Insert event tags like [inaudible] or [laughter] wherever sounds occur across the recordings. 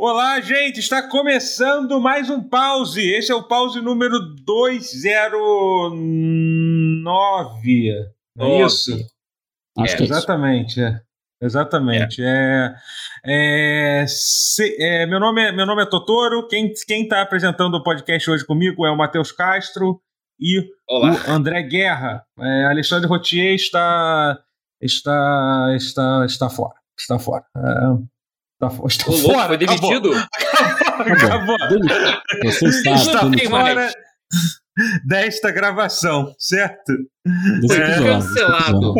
Olá, gente! Está começando mais um pause. Esse é o pause número 209. É isso? Acho é, que é isso. exatamente. É. Exatamente. É. É, se- é, meu, nome é, meu nome é Totoro. Quem está apresentando o podcast hoje comigo é o Matheus Castro e Olá. o André Guerra. É, Alexandre Rotier está, está, está, está fora. Está fora. É, fo- está O louco fora. foi acabou. demitido. Acabou. Demi- Você está Está fora [laughs] desta gravação, certo? desse desse cancelado.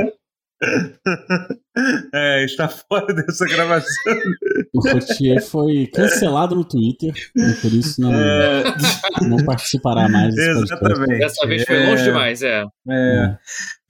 [laughs] É, está fora dessa gravação. O Rotier foi cancelado no Twitter, e por isso não, É, não participará mais exatamente. Dessa vez foi É, longe demais, é. é.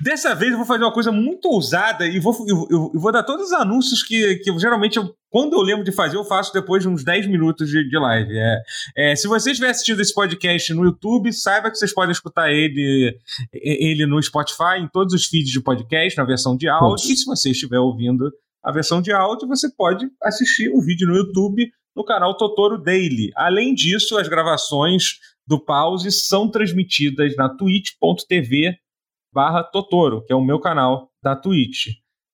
Dessa vez eu vou fazer uma coisa muito ousada e vou, eu, eu- eu vou dar todos os anúncios que, que geralmente, eu- quando eu lembro de fazer, eu faço depois de uns 10 minutos de, de live. É, é, se você estiver assistindo esse podcast no YouTube, saiba que vocês podem escutar ele, ele no Spotify, em todos os feeds de podcast, na versão de áudio. E se você estiver ouvindo a versão de áudio, você pode assistir o vídeo no YouTube no canal Totoro Daily. Além disso, as gravações do pause são transmitidas na twitch.tv barra Totoro, que é o meu canal da Twitch.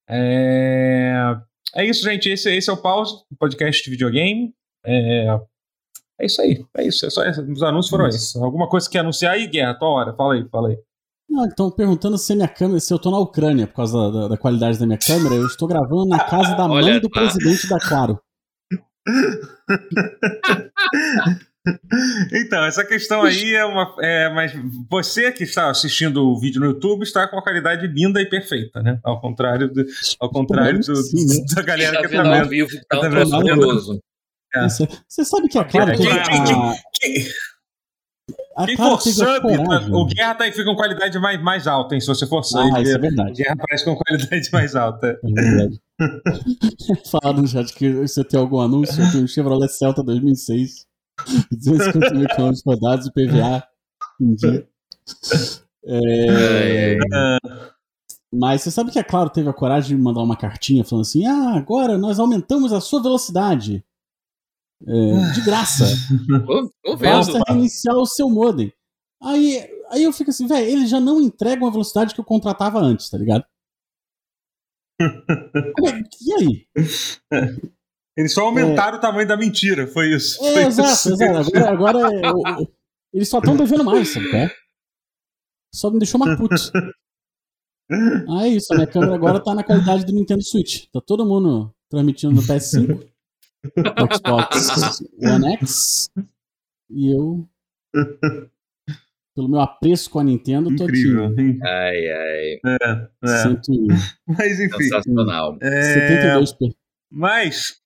É, é isso, gente. Esse, esse é o pause, podcast de videogame. É, é isso aí. É isso. É só. Os anúncios foram Isso. esses. Alguma coisa que quer anunciar aí, Guerra? Tua hora. Fala aí, fala aí. Ah, Estão perguntando se a minha câmera, se eu tô na Ucrânia por causa da, da qualidade da minha câmera. Eu estou gravando na casa da [laughs] Olha mãe do lá. presidente da Claro. [laughs] [laughs] Então, essa questão aí é uma. É, mas você que está assistindo o vídeo no YouTube está com uma qualidade linda e perfeita, né? Ao contrário, do, ao contrário do- Sim, né? [laughs] da galera Tá que vendo tá ao vendo. vivo, tá Tá um troço vendo? horroroso. É. Você, sabe que a Claro quem- a, Quem, a quem Claro for sub, tá- coragem. o Guerra tá, fica com qualidade mais, mais alta, hein? Se você for sub. Ah, isso é o verdade. Guerra parece com qualidade mais alta. É verdade. [laughs] Falaram no chat que você tem algum anúncio. Tenho um Chevrolet Celta 2006. 250 mil quilômetros rodados e PVA em dia. É, É, Mas você sabe que a Claro teve a coragem de mandar uma cartinha falando assim: ah, agora nós aumentamos a sua velocidade. É, de graça. [laughs] Tô, Basta reiniciar o seu modem. Aí, aí eu fico assim, velho, eles já não entregam a velocidade que eu contratava antes, tá ligado? [laughs] É- E aí? [laughs] Eles só aumentaram o tamanho da mentira, foi isso. É, Foi exato, isso. exato. Agora, agora é, o- eles só estão devendo mais, sabe? é? Só me deixou uma puta. Ah, é isso. A minha câmera agora tá na qualidade do Nintendo Switch. Tá todo mundo transmitindo no PS5, Xbox One X. E eu, pelo meu apreço com a Nintendo, tô Incrível. aqui. Ai, ai. É, é. Cento e Mas enfim. Sensacional. É, 72 per... mas.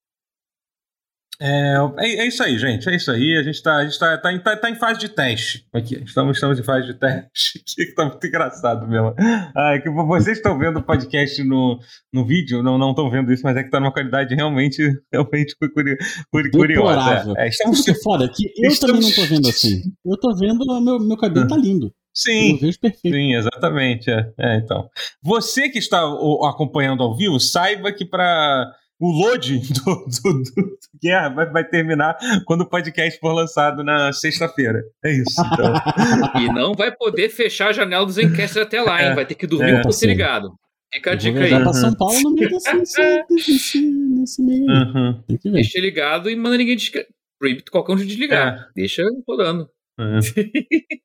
É, é, é isso aí, gente. É isso aí. A gente está tá, tá, em- tá, tá em fase de teste. Aqui. Estamos, estamos em fase de teste. [laughs] Que tá muito engraçado mesmo. Ah, que vocês estão vendo o podcast no, no vídeo, não não estão vendo isso, mas é que tá numa qualidade realmente, realmente curi, curi, curiosa. É, estamos, Sabe o que é foda? Que eu Estamos- também não tô vendo assim. Eu tô vendo, meu, meu cabelo tá lindo. sim, Eu vejo perfeito. Sim, exatamente. É. É, então. Você que está o- acompanhando ao vivo, saiba que para o load [laughs] do, do, do- do Guerra vai, vai terminar quando o podcast for lançado na sexta-feira. É isso. Então. [laughs] E não vai poder fechar a janela dos enquetes até lá, hein? Vai ter que dormir É. com você ligado. Fica a dica aí. pra São Paulo no meio [laughs] desse, desse, desse, meio. Uhum. Tem que ver. Deixa ligado e manda ninguém desligar. Proíbe qualquer um de desligar. É. Deixa rodando. É. [laughs]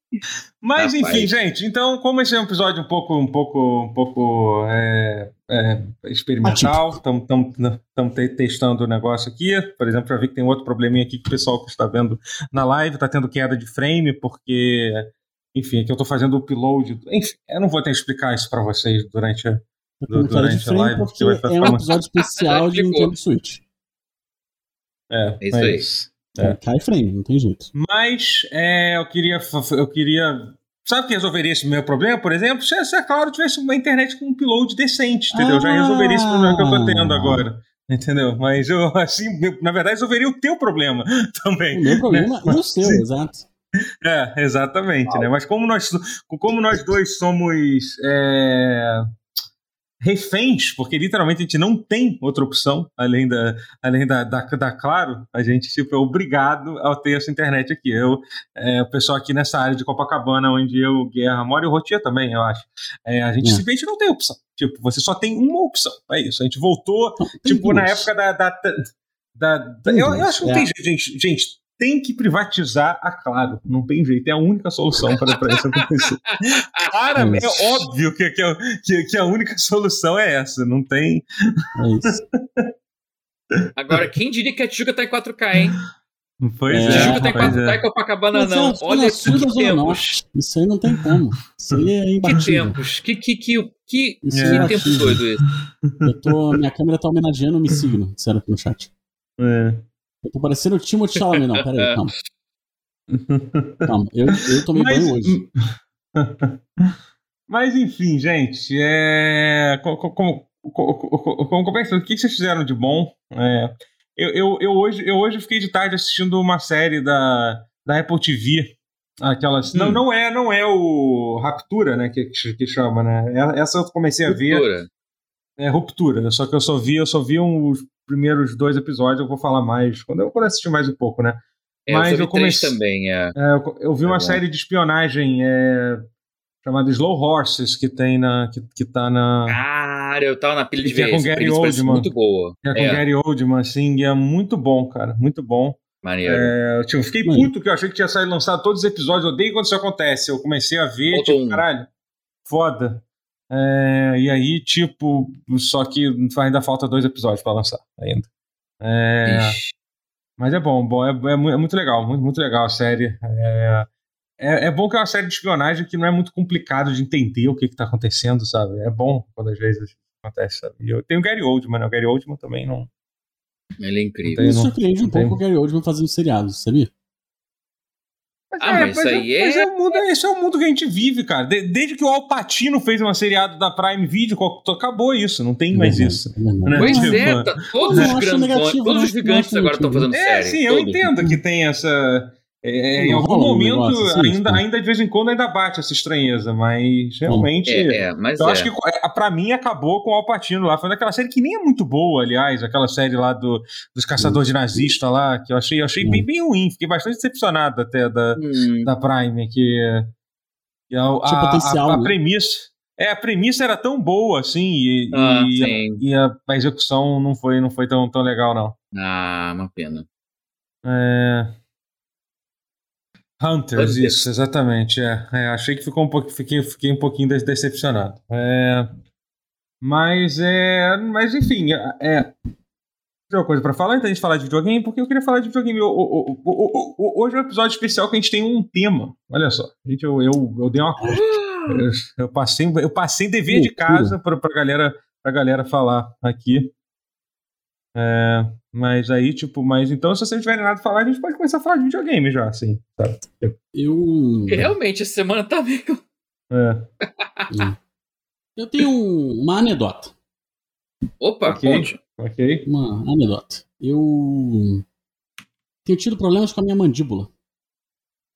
Mas Rapaz. enfim, gente, então, como esse é um episódio um pouco, um pouco, um pouco é, é, experimental, estamos testando o negócio aqui. Por exemplo, já vi que tem outro probleminha aqui que o pessoal que está vendo na live está tendo queda de frame, porque, enfim, é que eu estou fazendo o upload. Enfim, eu não vou que explicar isso para vocês durante a. De durante a live, porque é um uma- episódio especial de. [laughs] Nintendo Switch. É, É isso aí. É. Cai frame, não tem jeito. Mas é, eu queria. Eu queria. Sabe o que resolveria esse meu problema, por exemplo? Se, se a Claro tivesse uma internet com um upload decente, entendeu? Já resolveria esse problema que eu tô tendo Ah. agora. Entendeu? Mas eu, [laughs] assim, eu, na verdade, resolveria o teu problema [laughs] também. O meu problema né? e o seu, Sim. exato. [laughs] É, exatamente, né? Mas como nós, como nós dois somos. é, reféns, porque literalmente a gente não tem outra opção além da, além da, da, da Claro, a gente tipo, é obrigado a ter essa internet aqui. Eu, é, o pessoal aqui nessa área de Copacabana, onde eu, Guerra, moro e o Rotia também, eu acho. É, a gente é. simplesmente não tem opção. Tipo, você só tem uma opção. É isso. A gente voltou, tipo, duas. na época da. da, da, da eu, eu, acho que não tem é. jeito, gente. Gente, tem que privatizar a Claro. Não tem jeito, é a única solução para isso acontecer. [laughs] Cara, é, é óbvio que, que, que, a única solução é essa. Não tem. É isso. [laughs] Agora, quem diria que a Tijuca tá em 4K, hein? Pois é. Tijuca tá em 4K é. e Copacabana não. Olha que tempos. Isso aí não tem como. Isso aí é Que tempos. Que, que, que, que, que é. tempo doido esse. Eu tô, minha câmera tá homenageando o me signo, disseram aqui no chat. É. Eu tô parecendo o Timothée Chalamet, não, peraí, calma. [laughs] Calma, eu, eu tomei Mas... banho hoje. [laughs] Mas enfim, gente, é... como, como, como, como é que, o que vocês fizeram de bom? É... Eu, eu, eu, hoje, eu hoje fiquei de tarde assistindo uma série da, da Apple TV. Aquelas. Hum. Não, não é, não é o Raptura, né? Que, que chama, né? É, essa eu comecei a ver. Ruptura. É ruptura, só que eu só vi, eu só vi primeiros dois episódios, eu vou falar mais quando eu, quando assistir mais um pouco, né? É, Mas eu, eu comecei também, é. é eu, eu, vi é uma bom. série de espionagem é, chamada Slow Horses que tem na que, que tá na Cara, eu tava na pilha de ver. É com Gary Oldman. Muito boa. É com é. Gary Oldman, assim, e é muito bom, cara, muito bom. Maneiro. É, eu, tipo, fiquei puto que eu achei que tinha saído lançado todos os episódios. Eu odeio quando isso acontece. Eu comecei a ver, Faltou tipo, um. caralho, foda. É, e aí, tipo, só que ainda falta dois episódios para lançar ainda. É, mas é bom, bom é, é, é, muito legal, muito, muito legal a série. É, é, é, bom que é uma série de espionagem que não é muito complicado de entender o que está acontecendo, sabe? É bom quando às vezes acontece, sabe? E eu tenho o Gary Oldman, né? O Gary Oldman também não. Ele é incrível. Tem, Me surpreende um pouco o Gary Oldman fazendo seriado, sabia? Ah, é, mas isso aí é... Mas é o mundo, esse é o mundo que a gente vive, cara. De, desde que o Alpatino fez uma seriado da Prime Video, acabou isso. Não tem mais uhum. isso. Né? Pois tipo, é, tá, todos, os grandes, todos os gigantes agora estão fazendo é, série. Sim, eu entendo que tem essa é, em algum momento, assim, ainda, tipo. ainda de vez em quando, ainda bate essa estranheza, mas realmente. É, é mas eu é. acho que é, pra mim acabou com o Alpatino lá. Foi daquela série que nem é muito boa, aliás, aquela série lá do, dos caçadores de nazista lá, que eu achei, eu achei bem, hum. bem ruim. Fiquei bastante decepcionado até da, hum. da Prime, que. que a, a, potencial, a, a, né? premissa. É, a premissa era tão boa, assim, e, ah, e, e a, a, execução não foi, não foi tão, tão legal, não. Ah, uma pena. É. Hunters, isso, exatamente. É. é. achei que ficou um pouco, fiquei, fiquei um pouquinho decepcionado. É, mas é, mas enfim, é, é tem uma coisa para falar antes da gente falar de videogame, porque eu queria falar de videogame. O, o, o, hoje é um episódio especial que a gente tem um tema. Olha só, gente, eu, eu, eu dei uma [gasps] eu, eu passei eu passei dever de casa para pra galera pra galera falar aqui. É, mas aí, tipo, mas então, se vocês tiverem nada a falar, a gente pode começar a falar de videogame já, assim, sabe? Eu. Realmente, essa semana tá meio. É. Eu tenho uma anedota. Opa, okay. conte. Ok. Uma anedota. Eu tenho tido problemas com a minha mandíbula.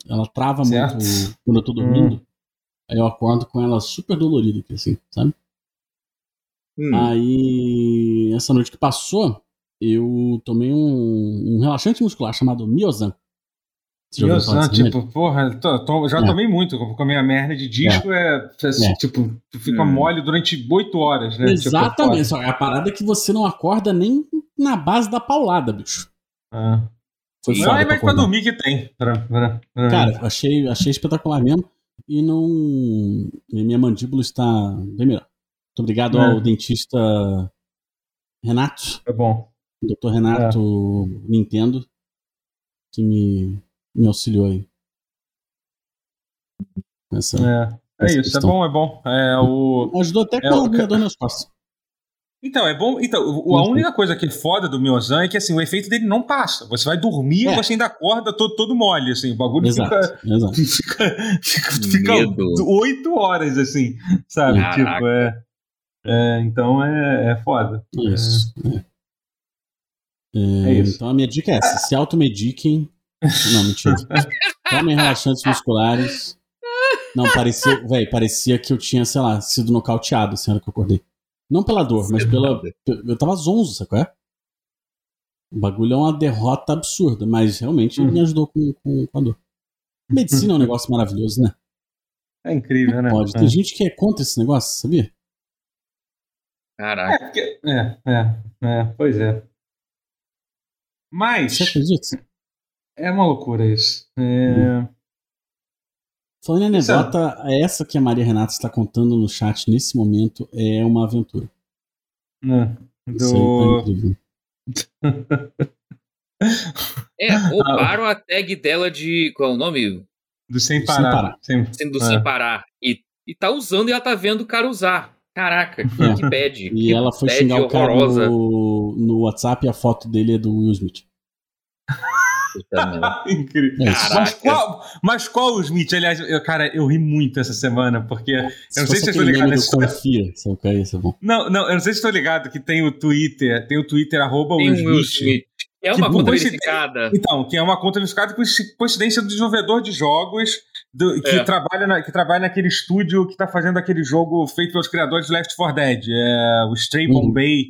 Ela trava certo. muito quando eu tô dormindo. Hum. Aí eu acordo com ela super dolorida, assim, sabe? Hum. Aí, essa noite que passou, eu tomei um, um relaxante muscular chamado Miozan. Miozan, tipo, porra, tô, tô, já é. tomei muito. Com a minha merda de disco é, é, é. tipo, fica hum. mole durante oito horas, né? Tipo, Exatamente. Tipo, a parada é que você não acorda nem na base da paulada, bicho. Ah. Foi não é mais pra dormir que tem. Pra, pra, pra... Cara, achei, achei espetacular mesmo. E não. E minha mandíbula está bem melhor. Muito obrigado é. ao dentista Renato. É bom. Dr. Renato é. Nintendo, que me, me auxiliou aí. Essa, é, é isso, é bom, é bom. É, o, Ajudou até com é, a minha dor nas costas. Então, é bom. Então, a única coisa que é foda do Miozan é que assim, o efeito dele não passa. Você vai dormir e é. você ainda acorda todo, todo mole, assim. O bagulho exato, fica, exato. [laughs] fica. Fica oito horas, assim, sabe? Caraca. Tipo, é. é então é, é foda. Isso. É. É, é isso. Então a minha dica é essa: se automediquem. Não, mentira. [laughs] Tomem relaxantes musculares. Não, parecia, velho, parecia que eu tinha, sei lá, sido nocauteado assim, hora que eu acordei. Não pela dor, mas pela. Eu tava zonzo, sacou? É? O bagulho é uma derrota absurda, mas realmente uhum. me ajudou com, com, com a dor. Medicina é um negócio maravilhoso, né? É incrível, né? Pode. Tem é. gente que é contra esse negócio, sabia? Caraca. É, porque... é, é, é, pois é. Mas. Você acredita? É uma loucura isso. É... Hum. Falando em anedota, essa que a Maria Renata está contando no chat nesse momento é uma aventura. Não. Do... [laughs] é, roubaram a tag dela de. Qual é o nome? Do sem parar. Sem parar. Sem, do é. sem parar. E, e tá usando e ela tá vendo o cara usar. Caraca, que, é. que bad. E que ela foi xingar o cara no, no WhatsApp e a foto dele é do Will Smith. [laughs] Incrível. Mas qual, mas qual o Smith? Aliás, eu, cara, eu ri muito essa semana, porque. Eu não sei se vocês estão ligados nessa confia, é isso é bom. Não, não, eu não sei se estão ligados que tem o Twitter, tem o Twitter arroba Will Smith. Will Smith. É uma conta verificada. Então, que é uma conta verificada com coincidência do desenvolvedor de jogos do, que, é. trabalha na, que trabalha naquele estúdio que está fazendo aquele jogo feito pelos criadores de Left 4 Dead, é, o Stray uhum. Bombay.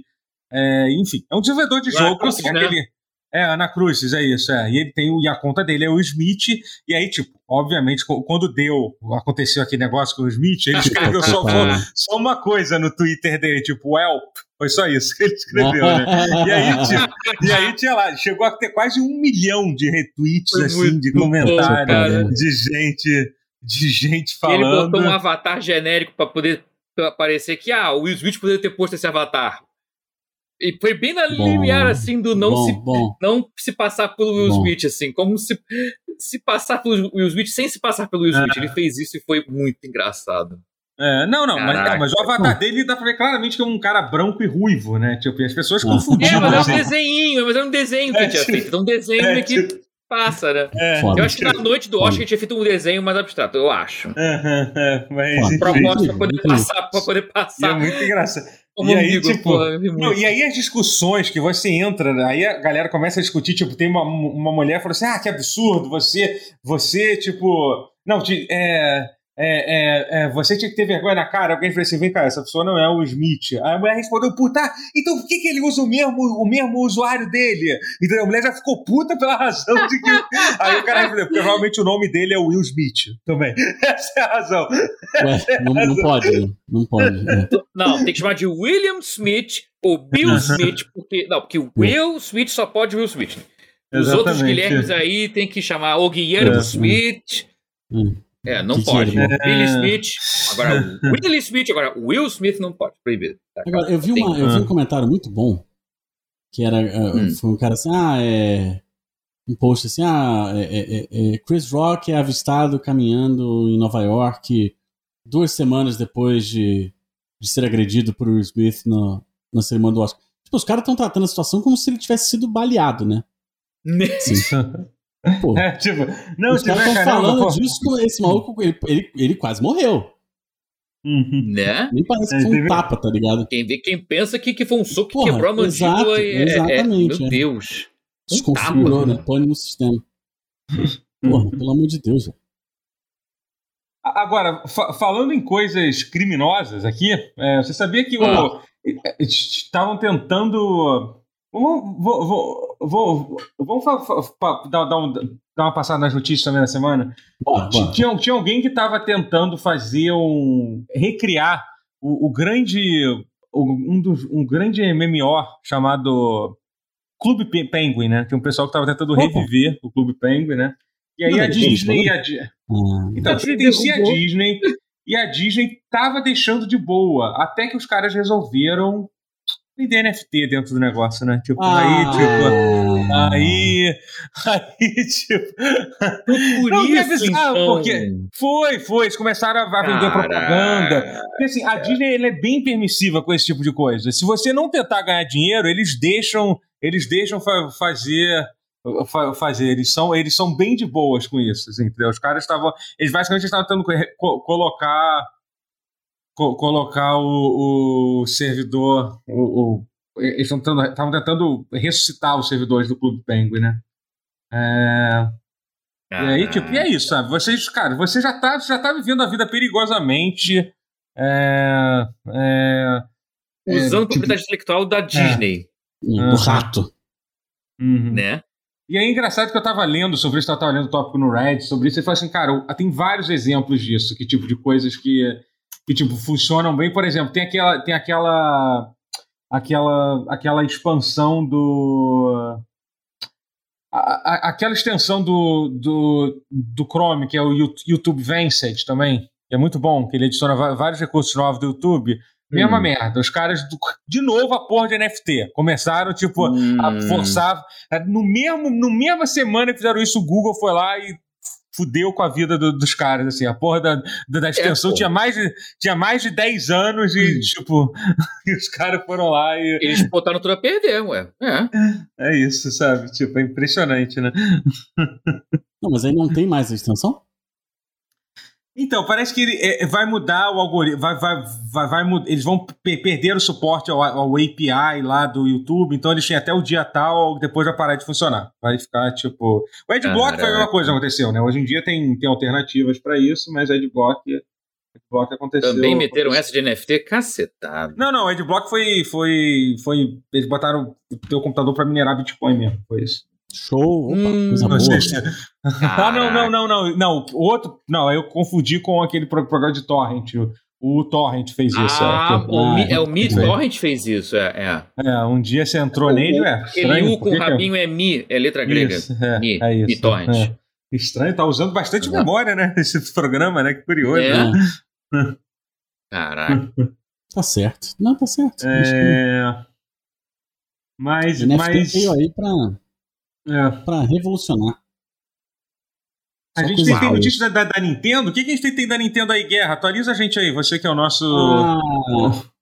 É, enfim, é um desenvolvedor de jogo. Cruz, assim, né? aquele, é, Ana Cruz, é isso, é. E ele tem e a conta dele é o Smith, e aí, tipo, obviamente, quando deu, aconteceu aquele negócio com o Smith, ele escreveu só, [laughs] só uma coisa no Twitter dele, tipo, help. Foi só isso que ele escreveu, né? E aí, tipo, e aí tinha lá, chegou a ter quase um milhão de retweets, Foi assim, de comentários, de gente, de gente falando. Ele botou um avatar genérico para poder pra parecer que, ah, o Will Smith poderia ter posto esse avatar. E foi bem na bom, limiar, assim, do não, bom, se, bom. não se passar pelo Will Smith, assim, como se, se passar pelo Will Smith sem se passar pelo Will Smith. É. Ele fez isso e foi muito engraçado. É, não, não, mas, mas, o avatar dele dá pra ver claramente que é um cara branco e ruivo, né? Tipo, as pessoas confundiram. É, mas é um desenho, mas é um desenho que é, tinha feito. É um desenho é, que tipo, passa, né? É, eu acho que na noite do Oscar tinha feito um desenho mais abstrato, eu acho. [laughs] É, é, mas. Proposta pra poder passar, pra poder passar. é muito engraçado. Como e aí, tipo, porra, não, e aí as discussões que você entra, aí a galera começa a discutir, tipo, tem uma, uma mulher falou assim, ah, que absurdo, você, você, tipo, não, é, é, é, é, você tinha que ter vergonha na cara. Alguém falou assim: vem cá, essa pessoa não é o Smith. Aí a mulher respondeu: puta, então por que, que ele usa o mesmo, o mesmo usuário dele? Então a mulher já ficou puta pela razão de que. [laughs] Aí o cara respondeu: porque provavelmente o nome dele é Will Smith também. [laughs] Essa é a razão. Ué, não, não, pode, não pode. Né? Não, tem que chamar de William Smith ou Bill Smith, porque. Não, porque o Will Smith só pode Will Smith. Os Exatamente. outros Guilhermes aí tem que chamar o Guilherme é. Smith. Hum. É, não que pode. Que é? Will Smith, agora [laughs] Will Smith, agora Will Smith não pode, proibido. Tá, agora, eu vi, uma, eu vi um comentário muito bom, que era, uh, hum. foi um cara assim, ah, é... Um post assim, ah, é, é, é, Chris Rock é avistado caminhando em Nova York duas semanas depois de, de ser agredido por Will Smith no, na cerimônia do Oscar. Tipo, os caras estão tratando a situação como se ele tivesse sido baleado, né? [laughs] Sim. [laughs] Pô, é, tipo, não, os caras estão falando pô. disso com esse maluco, ele, ele, ele quase morreu. Uhum. Né? Nem parece que foi um tapa, tá ligado? Quem, vê, quem pensa que, que foi um soco Porra, que quebrou a mandíbula é, exatamente, é, meu é. Deus. Desconfigurou, né? Pane no sistema. [laughs] Porra, pelo amor de Deus, velho. Agora, fa falando em coisas criminosas aqui, é, você sabia que ah. estavam tentando Vamos, vou, vou, vou, vamos dar, dar, um, dar, uma passada nas notícias também da semana. Boa. Tinha, tinha alguém que estava tentando fazer um. recriar o, o grande. Um, dos, um grande MMO chamado Clube Penguin, né? Tem um pessoal que estava tentando reviver o Clube Penguin, né? E aí Não, a Disney. E a, ah, então, pertencia a Disney. E a Disney estava deixando de boa. Até que os caras resolveram de NFT dentro do negócio, né? Tipo, ah. aí, tipo. Aí. [laughs] Aí, tipo. Por não, isso, então. porque foi, foi. Eles começaram a vender propaganda. Porque assim, a Disney é bem permissiva com esse tipo de coisa. Se você não tentar ganhar dinheiro, eles deixam. Eles deixam fa fazer. Fa fazer, eles são, eles são bem de boas com isso, assim, entendeu? Os caras estavam, eles basicamente estavam tentando co colocar co colocar o, o servidor. O, o eles estavam tentando ressuscitar os servidores do Clube Penguin, né? É... E aí, tipo, e é isso, sabe? Vocês, cara, você já tá, já tá vivendo a vida perigosamente. É, é, usando é, propriedade tipo... intelectual da Disney. Do rato. Uhum. Né? E é engraçado que eu tava lendo sobre isso, eu tava lendo o tópico no Reddit sobre isso, e falei assim, cara, tem vários exemplos disso, que tipo de coisas que, que tipo, funcionam bem. Por exemplo, tem aquela. Tem aquela. aquela, aquela expansão do. A, a, aquela extensão do, do, do Chrome, que é o YouTube Vanced também, é muito bom, que ele adiciona vários recursos novos do YouTube. Mesma hum. merda. Os caras, de novo, a porra de NFT. Começaram, tipo, hum. a forçar. No mesmo, no mesma semana que fizeram isso, o Google foi lá e fudeu com a vida do, dos caras, assim. A porra da, da, da extensão é, tinha, mais de, tinha mais de 10 anos e, hum. tipo, [laughs] e os caras foram lá e. Eles botaram tudo a perder, ué. É. É isso, sabe? Tipo, é impressionante, né? Não, mas aí não tem mais a extensão? Então, parece que ele é, vai mudar o algoritmo, vai, vai, vai, vai, eles vão perder o suporte ao, ao, API lá do YouTube, então eles têm até o dia tal, depois vai parar de funcionar. Vai ficar tipo. O Adblock ah, foi a mesma coisa que aconteceu, né? Hoje em dia tem, tem alternativas para isso, mas Adblock, Adblock aconteceu. Também meteram essa de NFT cacetado. Não, não, o Adblock foi, foi, foi. Eles botaram o teu computador para minerar Bitcoin mesmo, foi isso. Show, opa, hum, coisa boa. [laughs] ah, não, não, não, não, não. O outro, não, eu confundi com aquele programa de torrent. O, Torrent fez isso. Ah, é, o, é, o Mi Torrent fez isso, é, é. É, um dia você entrou o, nele, é. Aquele U com o rabinho é Mi, é letra grega. Isso, é, Mi, é isso. Mi Torrent. É. Estranho, tá usando bastante memória, né? [laughs] Esse programa, né? Que curioso. É. Né? [laughs] Caraca. Tá certo. Não, tá certo. É... Mas, mas... aí pra é. Pra revolucionar. A gente tem, tem notícia da, da, Nintendo? O que, que a gente tem, tem, da Nintendo aí, Guerra? Atualiza a gente aí, você que é o nosso. Ah,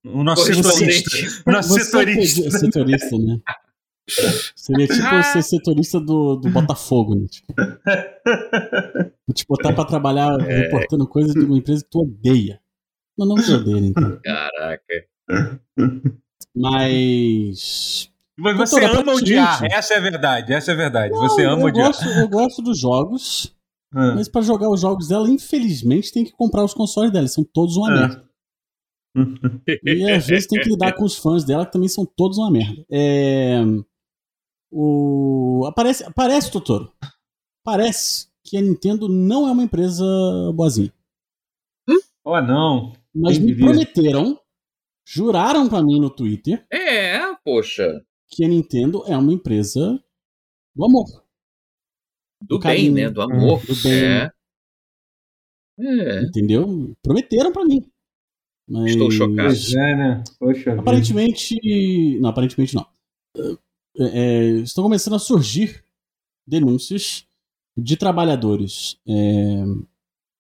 o, o, nosso setorista. O nosso você setorista. É [laughs] setorista, né? Seria tipo ah. ser setorista do, do Botafogo, né? Tipo, vou te botar pra trabalhar é. reportando coisas de uma empresa que tu odeia. Mas não que odeia, Nintendo. Caraca. Mas. Mas você Doutora, ama odiar, essa é a verdade, essa é a verdade. Não, você ama eu odiar. Gosto, eu gosto dos jogos, ah. mas para jogar os jogos dela, infelizmente, tem que comprar os consoles dela, são todos uma ah. merda. [laughs] e às vezes tem que lidar com os fãs dela, que também são todos uma merda. É... O... Aparece, aparece, Totoro. Parece que a Nintendo não é uma empresa boazinha. Oh, não. Mas me prometeram, juraram para mim no Twitter. É, poxa que a Nintendo é uma empresa do amor. Do, do bem, né? Do amor. Do bem. É. É. Entendeu? Prometeram para mim. Mas... Estou chocado. É, né? Poxa aparentemente. Vida. Não, aparentemente não. É, é, estão começando a surgir denúncias de trabalhadores é,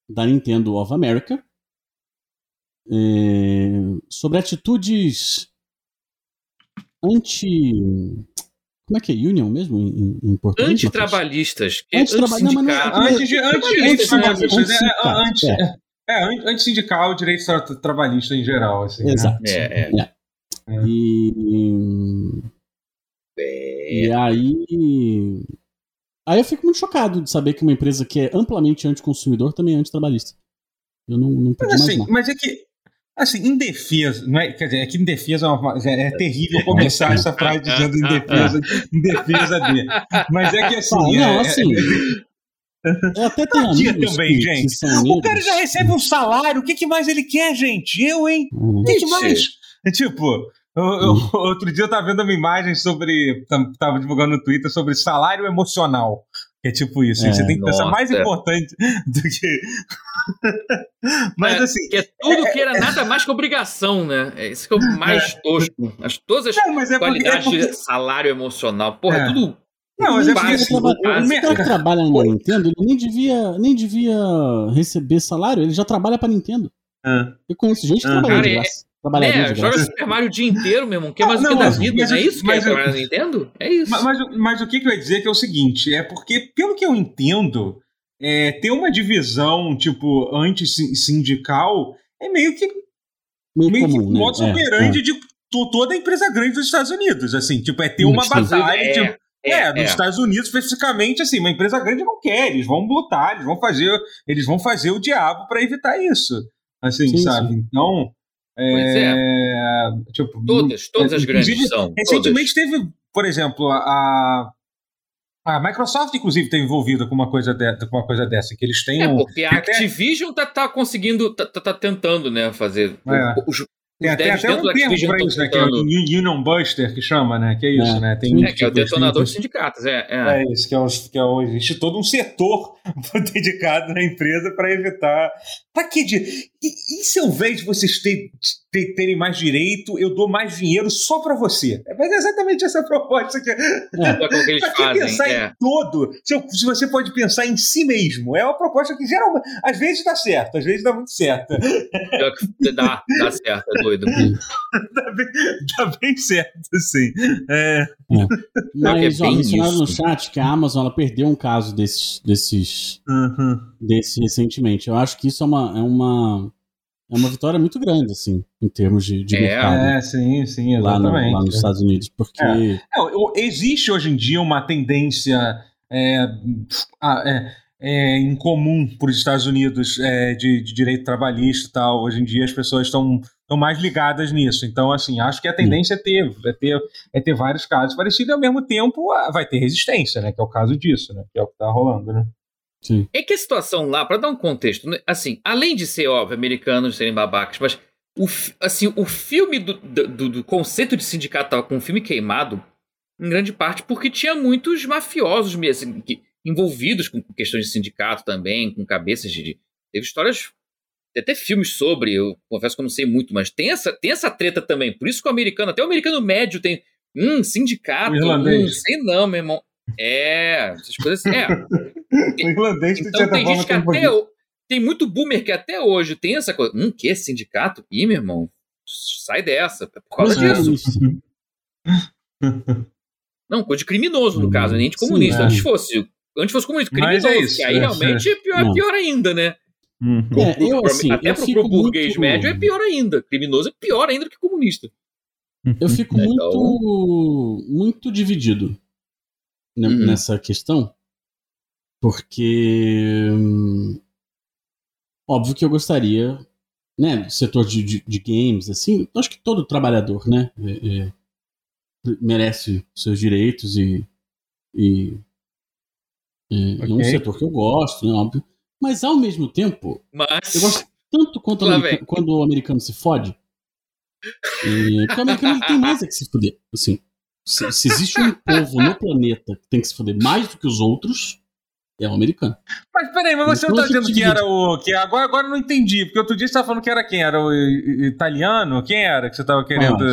da Nintendo of America é, sobre atitudes anti. Como é que é? Union mesmo em, em português? Antitrabalhistas. Anti-trabalhistas. É, anti-sindical, direito trabalhista em geral. Assim, né? Exato. Né? É, é. é. E. E aí. Aí eu fico muito chocado de saber que uma empresa que é amplamente anticonsumidor também é antitrabalhista. Eu não, não podia mas, assim, mas é que Assim, em defesa, não é, quer dizer, é que em defesa é, uma, é, é terrível começar essa frase [laughs] dizendo em defesa, em defesa dele. Mas é que assim. Ah, não, é, assim. É, até tem amigos também, gente. O cara já recebe um salário, o que, que mais ele quer, gente? Eu, hein? O que, que mais? É tipo, eu, eu, hum. outro dia eu tava vendo uma imagem sobre. Tava divulgando no Twitter sobre salário emocional. Que é tipo isso. É, você tem que pensar mais importante do que. [laughs] Mas é, assim. Que é tudo é, que era nada mais que obrigação, né? É isso que é o mais é. tosco. As, todas as não, é qualidades porque, porque... de salário emocional. Porra, é tudo. Não, mas é porque assim, o, o cara que trabalha na Nintendo, ele nem devia, nem devia receber salário, ele já trabalha pra Nintendo. Eu conheço gente que trabalha de graça. É, joga Super Mario o dia inteiro, meu irmão. Quer mais o que da vida? Mas, é isso que mas, é pra Nintendo? É isso. Mas, mas, mas, o que, que eu ia dizer que é o seguinte: é porque, pelo que eu entendo, é, ter uma divisão, tipo, anti-sindical é meio que. Meio, meio comum, que né? modo operandi é, é. de toda a empresa grande dos Estados Unidos. Assim, tipo, é ter uma batalha. É, tipo, é, é, nos Estados Unidos, especificamente, assim, uma empresa grande não quer, eles vão lutar, eles vão fazer, eles vão fazer o diabo para evitar isso. Assim, sim, sabe? Sim. Então, Pois é. é. Tipo, todas, todas as grandes são. Recentemente todas. teve, por exemplo, a, a Microsoft, inclusive, está envolvida com uma coisa, de, com uma coisa dessa, que eles têm. É, porque a Activision está tá conseguindo, tá, tá, tá, tentando, né, fazer. É. Os, tem, tem até um termo para isso, né? Que é o Union Buster, que chama, né? Que é isso, é. né? Tem, é, que é o tipo, detonador de sindicatos, é. É, é isso, que é, o, que é o, existe todo um setor [laughs] dedicado na empresa para evitar. Para que de. E, e se ao invés de vocês ter, ter, terem mais direito, eu dou mais dinheiro só para você? É, mas é exatamente essa [laughs] proposta que. É, é que eles [laughs] fazem. pensar é. em todo? Se, se, você pode pensar em si mesmo. É uma proposta que geralmente. Às vezes dá certo, às vezes dá muito certo. Dá, dá certo, é doido. tá, bem, tá bem certo, sim. É. é. Mas, ó, mencionaram no chat que a Amazon ela perdeu um caso desses. desses, uhum. desses recentemente. Eu acho que isso é uma. É uma é uma vitória muito grande, assim, em termos de, de é, mercado. É, sim, sim, exatamente. Lá, no, lá nos Estados Unidos, porque... É. É, existe hoje em dia uma tendência é, é, é, em comum para os Estados Unidos é, de, de, direito trabalhista e tal. Hoje em dia as pessoas estão mais ligadas nisso. Então, assim, acho que a tendência é ter, é ter, é ter vários casos parecidos e, ao mesmo tempo, vai ter resistência, né? Que é o caso disso, né? Que é o que está rolando, né? Sim. É que a situação lá, para dar um contexto, né, assim, além de ser óbvio, americanos serem babacas, mas o, assim, o filme do, do, do conceito de sindicato estava com um filme queimado, em grande parte porque tinha muitos mafiosos mesmo, assim, que, envolvidos com questões de sindicato também, com cabeças de. Teve histórias. Tem até filmes sobre, eu confesso que eu não sei muito, mas tem essa, tem essa treta também. Por isso que o americano, até o americano médio tem. Hum, sindicato. Hum, sei não, meu irmão. É, essas coisas. É. [laughs] o irlandês, então tem gente que até. Tem muito boomer que até hoje tem essa coisa. Hum, que? Sindicato? Ih, meu irmão, sai dessa. É por causa é disso. [laughs] Não, coisa de criminoso, no caso, nem de comunista. Sim, é. Antes fosse. Antes fosse comunista, criminoso. É isso, que aí é, realmente é pior, pior ainda, né? Uhum. É, eu, assim, até eu pro, pro burguês muito... médio é pior ainda. Criminoso é pior ainda do que comunista. Eu fico então... muito, muito dividido uhum. nessa questão, porque hum, óbvio que eu gostaria, né, do setor de, de, de, games, assim, acho que todo trabalhador, né, é, é, merece seus direitos e, e é, okay. é, um setor que eu gosto, né, óbvio, mas ao mesmo tempo, mas... eu gosto tanto quanto o americano, quando o americano se fode, e, porque o americano tem mais é que se fuder, assim. Se, se, existe um povo no planeta que tem que se foder mais do que os outros, é o americano. Mas peraí, mas você então, não tá dizendo que era o. Que agora, agora não entendi, porque outro dia você tava falando que era quem? Era o italiano? Quem era que você tava querendo.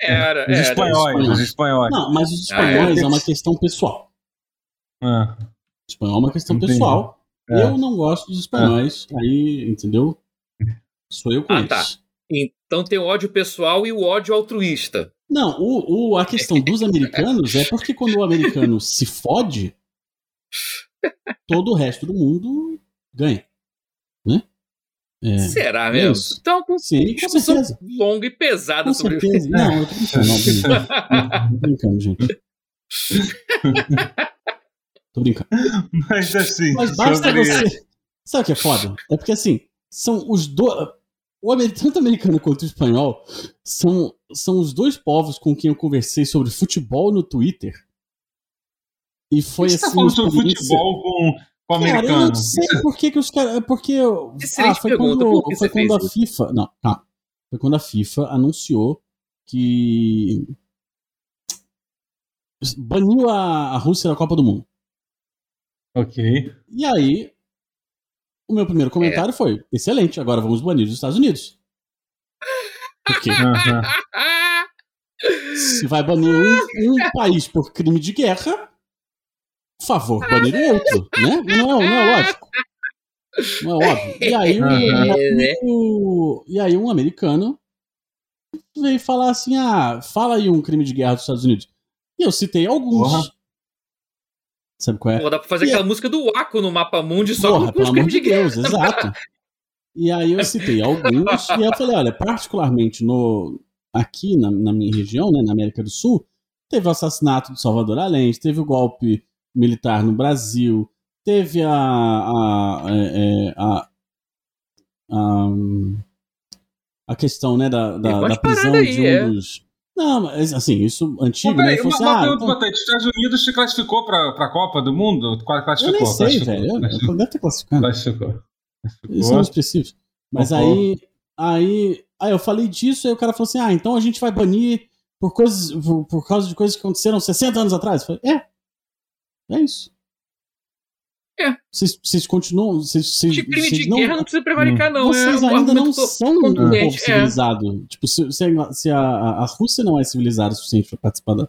Era, os, espanhóis, os espanhóis. Não, mas os espanhóis ah, é. é. uma questão pessoal. Ah. O espanhol é uma questão entendi. pessoal. É. Eu não gosto dos espanhóis, é. aí, entendeu? Sou eu com ah, tá. Então tem o ódio pessoal e o ódio altruísta. Não, o, o, a questão dos americanos é porque quando o americano se fode, todo o resto do mundo ganha. Né? É, Será é mesmo? É então, com Sim, com certeza. longa e pesada com sobre certeza. Não, eu tô brincando, não, brincando, gente. Tô brincando. [laughs] Mas assim. Mas basta sobre... você. Sabe o que é foda? É porque assim, são os dois o tanto americano quanto o espanhol são, são os dois povos com quem eu conversei sobre futebol no Twitter. E foi Você tá assim. Você tá falando sobre futebol com, com o americano? Cara, eu não sei por que, que os caras. Porque. Ah, foi pergunta, quando, foi quando a FIFA. Não, tá. Foi quando a FIFA anunciou que. Baniu a, a Rússia da Copa do Mundo. Ok. E aí, o meu primeiro comentário é. foi: excelente, agora vamos banir os Estados Unidos. Porque se vai banir um, um, país por crime de guerra, por favor, banir o outro, né? Não é, não é lógico. Não é óbvio. E aí, um, e aí um americano veio falar assim: ah, fala aí um crime de guerra dos Estados Unidos. E eu citei alguns. Uhum. Sabe qual é? Pô, dá pra fazer e aquela é... música do Waco no Mapa Mundi só Porra, com pelo amor de Deus, exato. E aí eu citei alguns, e eu falei, olha, particularmente no, aqui na, na, minha região, né, na América do Sul, teve o assassinato de Salvador Allende, teve o golpe militar no Brasil, teve a, a, a, é, é, a, a a questão, né, da, da, da prisão aí, de um é. dos. Não, mas assim, isso antigo, Pô, né? Uma, assim, uma ah, então... Os Estados Unidos se classificou para a Copa do Mundo? Classificou, eu nem sei, classificou, velho. Classificou. Deve ter classificado. Classificou. classificou. Isso é expressivos. Mas aí, aí, aí eu falei disso, aí o cara falou assim: ah, então a gente vai banir por, coisas, por, por causa de coisas que aconteceram 60 anos atrás. Eu falei, é. É isso. É. Vocês continuam. Vocês, vocês, de crime de não, guerra não precisa prevaricar, não. Vocês é ainda não são um povo é. civilizado. Tipo, se, se, a, a, Rússia não é civilizada o suficiente para participar da,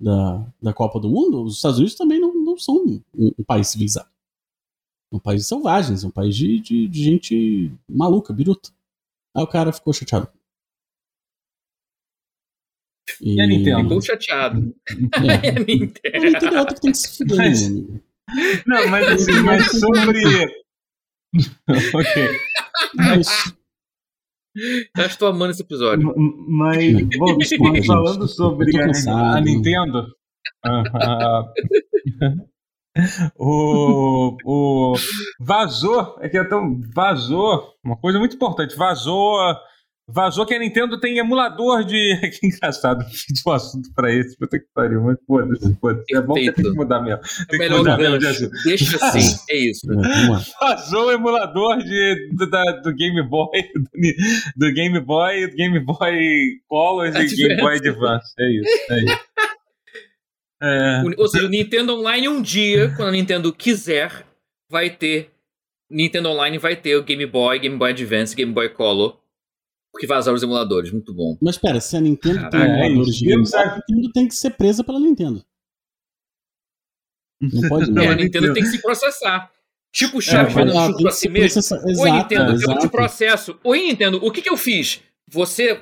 da, da Copa do Mundo, os Estados Unidos também não, não são um, um país civilizado. É um país de selvagens, é um país de, de, de gente maluca, biruta. Aí o cara ficou chateado. E, e a Nintendo? Ficou chateado. É. [laughs] a Nintendo. A Nintendo é outra que tem que se fuder, mas... Não, mas assim, mas sobre. [laughs] ok. Mas... Eu estou amando esse episódio. Mas, bom, Desculpa, falando sobre a, a, Nintendo. Uh, [laughs] uh, o, o vazou, é que é tão vazou, uma coisa muito importante, vazou Vazou que a Nintendo tem emulador de. [laughs] que engraçado, de um assunto pra esse, puta que pariu, mas foda-se, foda-se. É bom que tem que mudar mesmo. Tem é que mudar mesmo de Deixa assim, é isso. Vazou o emulador de, do, da, do Game Boy, [laughs] do, do, Game Boy, do Game Boy Color e Game Boy Advance. É isso, é isso. É. Ou seja, o Nintendo Online um dia, quando a Nintendo quiser, vai ter. Nintendo Online vai ter o Game Boy, Game Boy Advance, Game Boy Color porque vazaram os emuladores, muito bom. Mas espera, se a Nintendo tem emuladores de Game Boy, a Nintendo tem que ser presa pela Nintendo. Não pode [laughs] não. É, a Nintendo tem que se processar. Tipo o Chaves é, vendendo chute pra si mesmo. Exato, Oi, Nintendo, exato. eu te processo. Oi, Nintendo, o que, que eu fiz? Você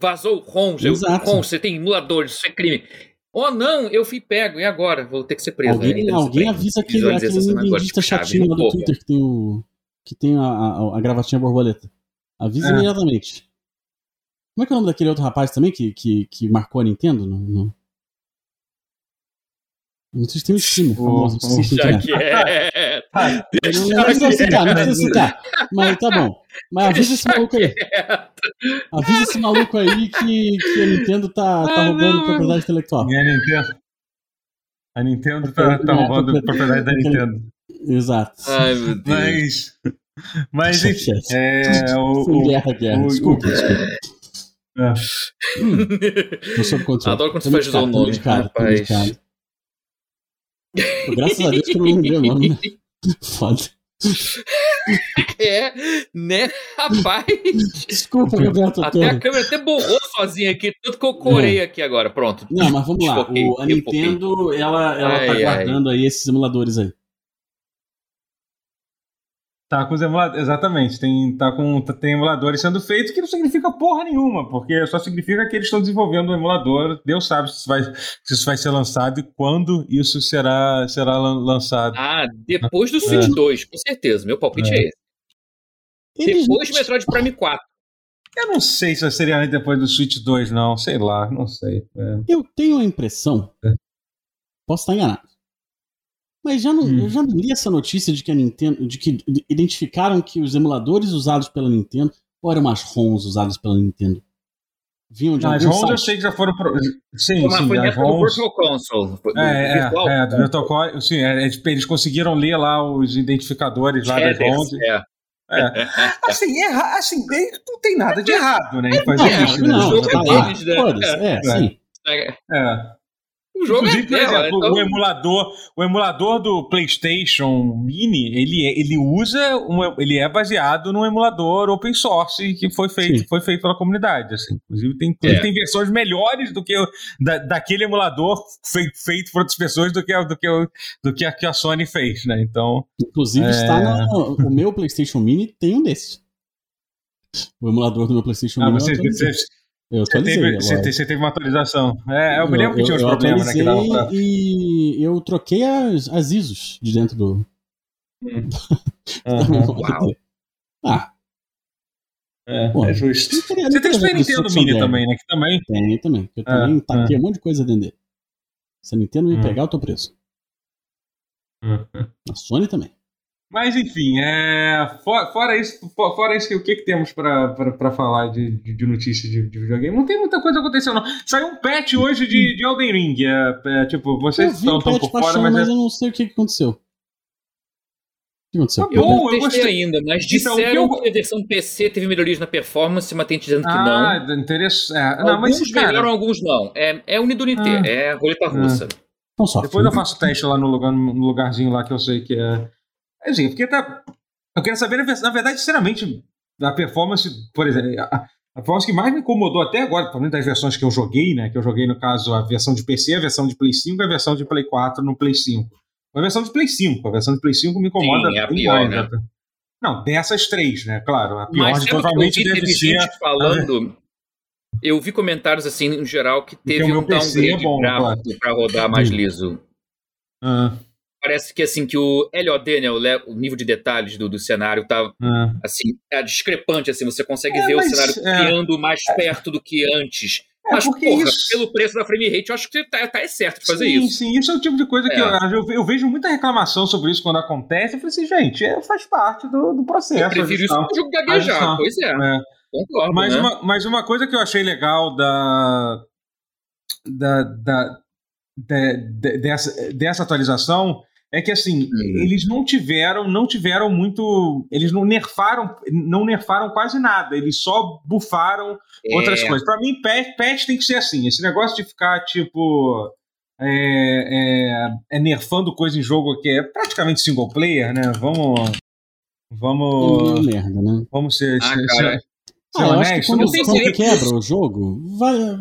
vazou ROM, ROM, você tem emuladores, isso é crime. Ou oh, não, eu fui pego, e agora? Vou ter que ser preso. Alguém, alguém avisa aquele, aquele nintendista chatinho lá do Twitter que tem, o, que tem a, a, a gravatinha borboleta. Avisa é. imediatamente. Como é que é o nome daquele outro rapaz também que, que, que marcou a Nintendo? No, no... Vocês têm um time famoso. Oh, deixa quieto. Não precisa citar, não precisa citar. Mas tá bom. Mas avisa esse maluco aí. Avisa esse maluco aí que, que a Nintendo tá, tá roubando não, propriedade intelectual. E a Nintendo? A Nintendo tá, tá roubando propriedade da Nintendo. Exato. Ai, meu Deus. Mas, mas enfim. É, o, guerra, guerra. O, desculpa, desculpa. É. Não sob controle. Adoro quando você faz o nome, cara, rapaz. Graças a Deus que eu não lembrei o nome, né? Foda. [laughs] É, né, rapaz? Desculpa, Roberto. Até a câmera até borrou sozinha aqui, tudo que eu corei é. aqui agora. Pronto. Não, mas vamos lá. O, a Nintendo, ela, ela ai, tá guardando ai. aí esses emuladores aí. Tá com os emuladores, exatamente. Tem, tá com, tem emuladores sendo feitos que não significa porra nenhuma, porque só significa que eles estão desenvolvendo um emulador. Deus sabe se isso vai, se isso vai ser lançado e quando isso será, será lançado. Ah, depois do Switch é. 2, com certeza. Meu palpite é, é esse. Eles depois do Metroid Prime 4. Eu não sei se seria depois do Switch 2, não. Sei lá, não sei. É. Eu tenho a impressão. É. Posso estar enganado mas já não, hum. eu já não li essa notícia de que a Nintendo. de que identificaram que os emuladores usados pela Nintendo ou eram as ROMs usadas pela Nintendo? Vinham de As ROMs site? eu sei que já foram. Pro... Sim, Mas sim. Foi as ROMs... Virtual Console. É, é, virtual. é, do Virtual Console. Sim, é, eles conseguiram ler lá os identificadores lá das ROMs. É. É. [laughs] Assim, erra, assim, não tem nada de errado, né? Em fazer é, isso. Não, não, tá deles, né? É, é, sim. É. O jogo Inclusive, é dela, exemplo, então... o emulador, o emulador do PlayStation Mini, ele, é, ele usa, um, ele é baseado num emulador open source que foi feito, foi feito pela comunidade, assim. Inclusive tem, é. tem versões melhores do que da, daquele emulador feito, feito por outras pessoas do que do que, do que a que a Sony fez, né? Então, inclusive é... está no, o meu PlayStation Mini tem um desses. O emulador do meu PlayStation ah, Mini. Você, eu atualizei. Você teve, você, teve, você teve uma atualização. É, eu me lembro que tinha uns problemas, né? Que dava pra... E eu troquei as, as ISOs de dentro do. Hum. [laughs] uhum. ah. É, Pô, é justo. Você tem Super Nintendo Mini dele. também, né? Que também. Tem também. Eu também é, taquei é. um monte de coisa dentro dele. Se a Nintendo me hum. pegar, eu tô preso. Uhum. A Sony também. Mas enfim, é, fora, fora isso, fora isso, o que, que temos para falar de, de, de notícias de, de, videogame? Não tem muita coisa acontecendo, não. Saiu um patch hoje de, de Elden Ring. É, é, tipo, vocês estão um por fora, paixão, mas, mas é... eu não sei o que aconteceu. O que aconteceu? Tá eu bom, não testei ainda, mas então, disseram eu... que a versão PC teve melhorias na performance, mas tem dizendo que ah, não. Interessante. É, não, alguns mas, cara... melhoram, alguns não. É, é Unidunité, ah, é roleta russa. Ah. Depois eu faço teste lá no, lugar, no lugarzinho lá que eu sei que é. Assim, porque tá. Eu quero saber, na verdade, sinceramente, a performance, por exemplo, a, a performance que mais me incomodou até agora, pelo menos das versões que eu joguei, né? Que eu joguei, no caso, a versão de PC, a versão de Play 5 e a versão de Play 4 no Play 5. A versão de Play 5, a versão de Play 5 me incomoda Sim, é a pior, mais, né? Não, dessas três, né? Claro, a pior Mas, de totalmente deve ser. falando, eu vi comentários assim, em geral, que teve um downgrade é bom, claro. pra rodar mais liso. Ah parece que assim que o LOD, né, o, o nível de detalhes do, do cenário tá é. assim, é discrepante assim, você consegue é, ver o cenário é. criando mais perto do que antes. É, mas, porra, isso... pelo preço da frame rate, eu acho que tá, tá é certo de fazer sim, isso. Sim, isso é o tipo de coisa que eu, eu, eu, vejo muita reclamação sobre isso quando acontece. Eu falei assim, gente, é, faz parte do, do processo. Eu prefiro isso do jogo gaguejar, pois é. é. Concordo, mas, né? uma, mas uma coisa que eu achei legal da, da, da, de, dessa, dessa atualização é que assim, uhum. eles não tiveram, não tiveram muito, eles não nerfaram, não nerfaram quase nada, eles só bufaram é. outras coisas. Para mim, patch, patch tem que ser assim, esse negócio de ficar tipo é, é, é, nerfando coisa em jogo que é praticamente single player, né? Vamos vamos merda, né? Vamos ser, ah, ser, ser, ah, honesto. Quando, não sei se quebra o jogo, vai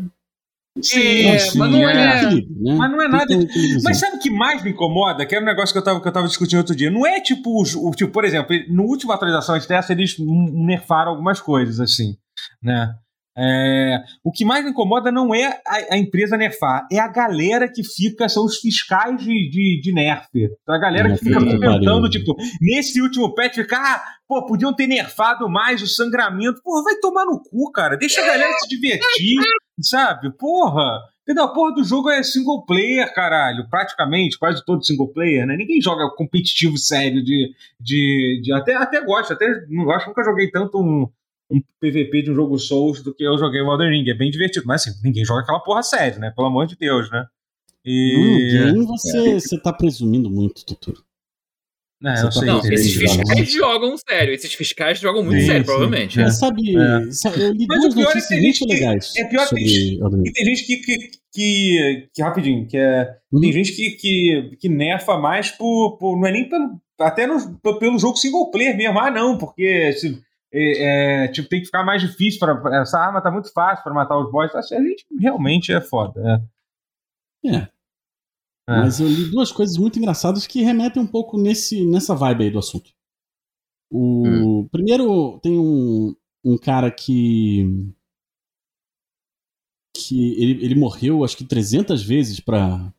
Sim, é, sim, mas não é, é né? Mas não é nada. Mas sabe o que mais me incomoda? Que era um negócio que eu tava, que eu tava discutindo outro dia. Não é tipo, o, tipo, por exemplo, no último atualização dessa, eles nerfaram algumas coisas, assim, né? É, o que mais me incomoda não é a, a, empresa nerfar, é a galera que fica, são os fiscais de, de, de nerf. A galera que fica comentando, tipo, nesse último patch, fica, ah, pô, podiam ter nerfado mais o sangramento. Porra, vai tomar no cu, cara. Deixa a galera se divertir, sabe? Porra. Entendeu? A porra do jogo é single player, caralho. Praticamente, quase todo single player, né? Ninguém joga competitivo sério de. de, de até, até gosto, até. Acho que nunca joguei tanto um um PVP de um jogo Souls do que eu joguei o Ring. É bem divertido, mas assim, ninguém joga aquela porra sério, né? Pelo amor de Deus, né? E... Ninguém você, é. você tá presumindo muito, Totoro. Tá sei, não esses fiscais jogam sério. Esses fiscais jogam muito sim, sério, sim. provavelmente. É. Sabe, é. sabe, eu li Mas duas é notícias é muito legais. É pior sobre que, tem gente que, que, que, que, rapidinho, que é. Hum. Tem gente que, que, que nerfa mais por, por. Não é nem pelo. Até no, pelo jogo single player mesmo. Ah, não, porque. Se, é, tipo, tem que ficar mais difícil para essa arma tá muito fácil para matar os boys. A gente realmente é foda. É. é. é. Mas eu li duas coisas muito engraçadas que remetem um pouco nesse, nessa vibe aí do assunto. O hum. primeiro tem um, um cara que que ele, ele morreu acho que 300 vezes pra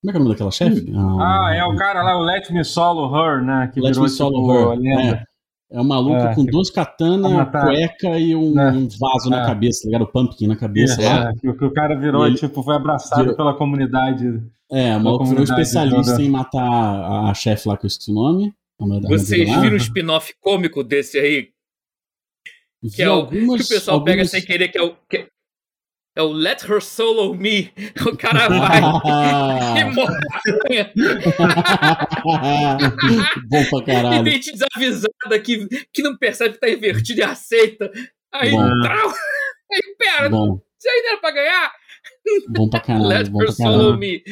como é que é o nome daquela chefe? Ah, ah, é o cara lá, o Let Me Solo Her, né? Que Let virou, Me Solo tipo, Her. É. É um maluco é, com duas katanas, cueca e um, é, um vaso é. na cabeça, tá ligado? O pumpkin na cabeça lá. É, que o cara virou ele, tipo, foi abraçado virou, pela comunidade. É, o maluco virou especialista toda. em matar a, a chefe lá, que eu esqueci o nome. Vocês viram o spin-off cômico desse aí? Que é o algumas, que o pessoal algumas... pega sem querer, que é o. Que, é o Let Her Solo Me. [laughs] O cara vai [laughs] e morre. [laughs] Bom pra caralho. E gente desavisada que, que não percebe que tá invertido e aceita. Aí, trau. Aí, pera, Bom. você ainda era pra ganhar? Bom pra caralho. Let bom Her Solo Me.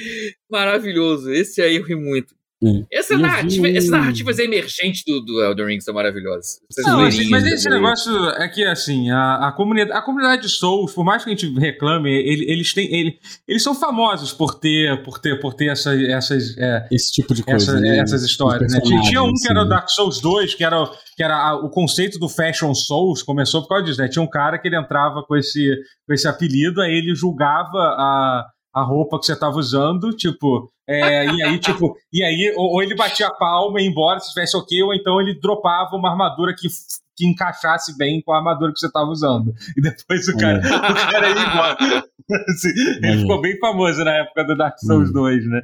Maravilhoso. Esse aí eu ri muito. É. Essa narrativa, vi... Essas narrativas emergentes do, do Elden Ring são maravilhosas. Não, assim, mas esse negócio é que, assim, a, a, comunidade, a comunidade de Souls, por mais que a gente reclame, ele, eles têm. Ele, eles são famosos por ter, por ter, por ter essa, essas. É, Esse tipo de coisa. Essa, né? Essas histórias. Né? Tinha um que era o Dark Souls 2, que era, que era a, o conceito do Fashion Souls, começou por causa disso, né? Tinha um cara que ele entrava com esse, com esse apelido, aí ele julgava a a roupa que você tava usando, tipo, é, e aí, [laughs] tipo, e aí, ou, ou, ele batia a palma e ia embora se estivesse ok, ou então ele dropava uma armadura que, que encaixasse bem com a armadura que você tava usando. E depois o cara, é. o cara ia embora. [laughs] Assim, ele ficou bem famoso na época do Dark Souls 2, hum. né?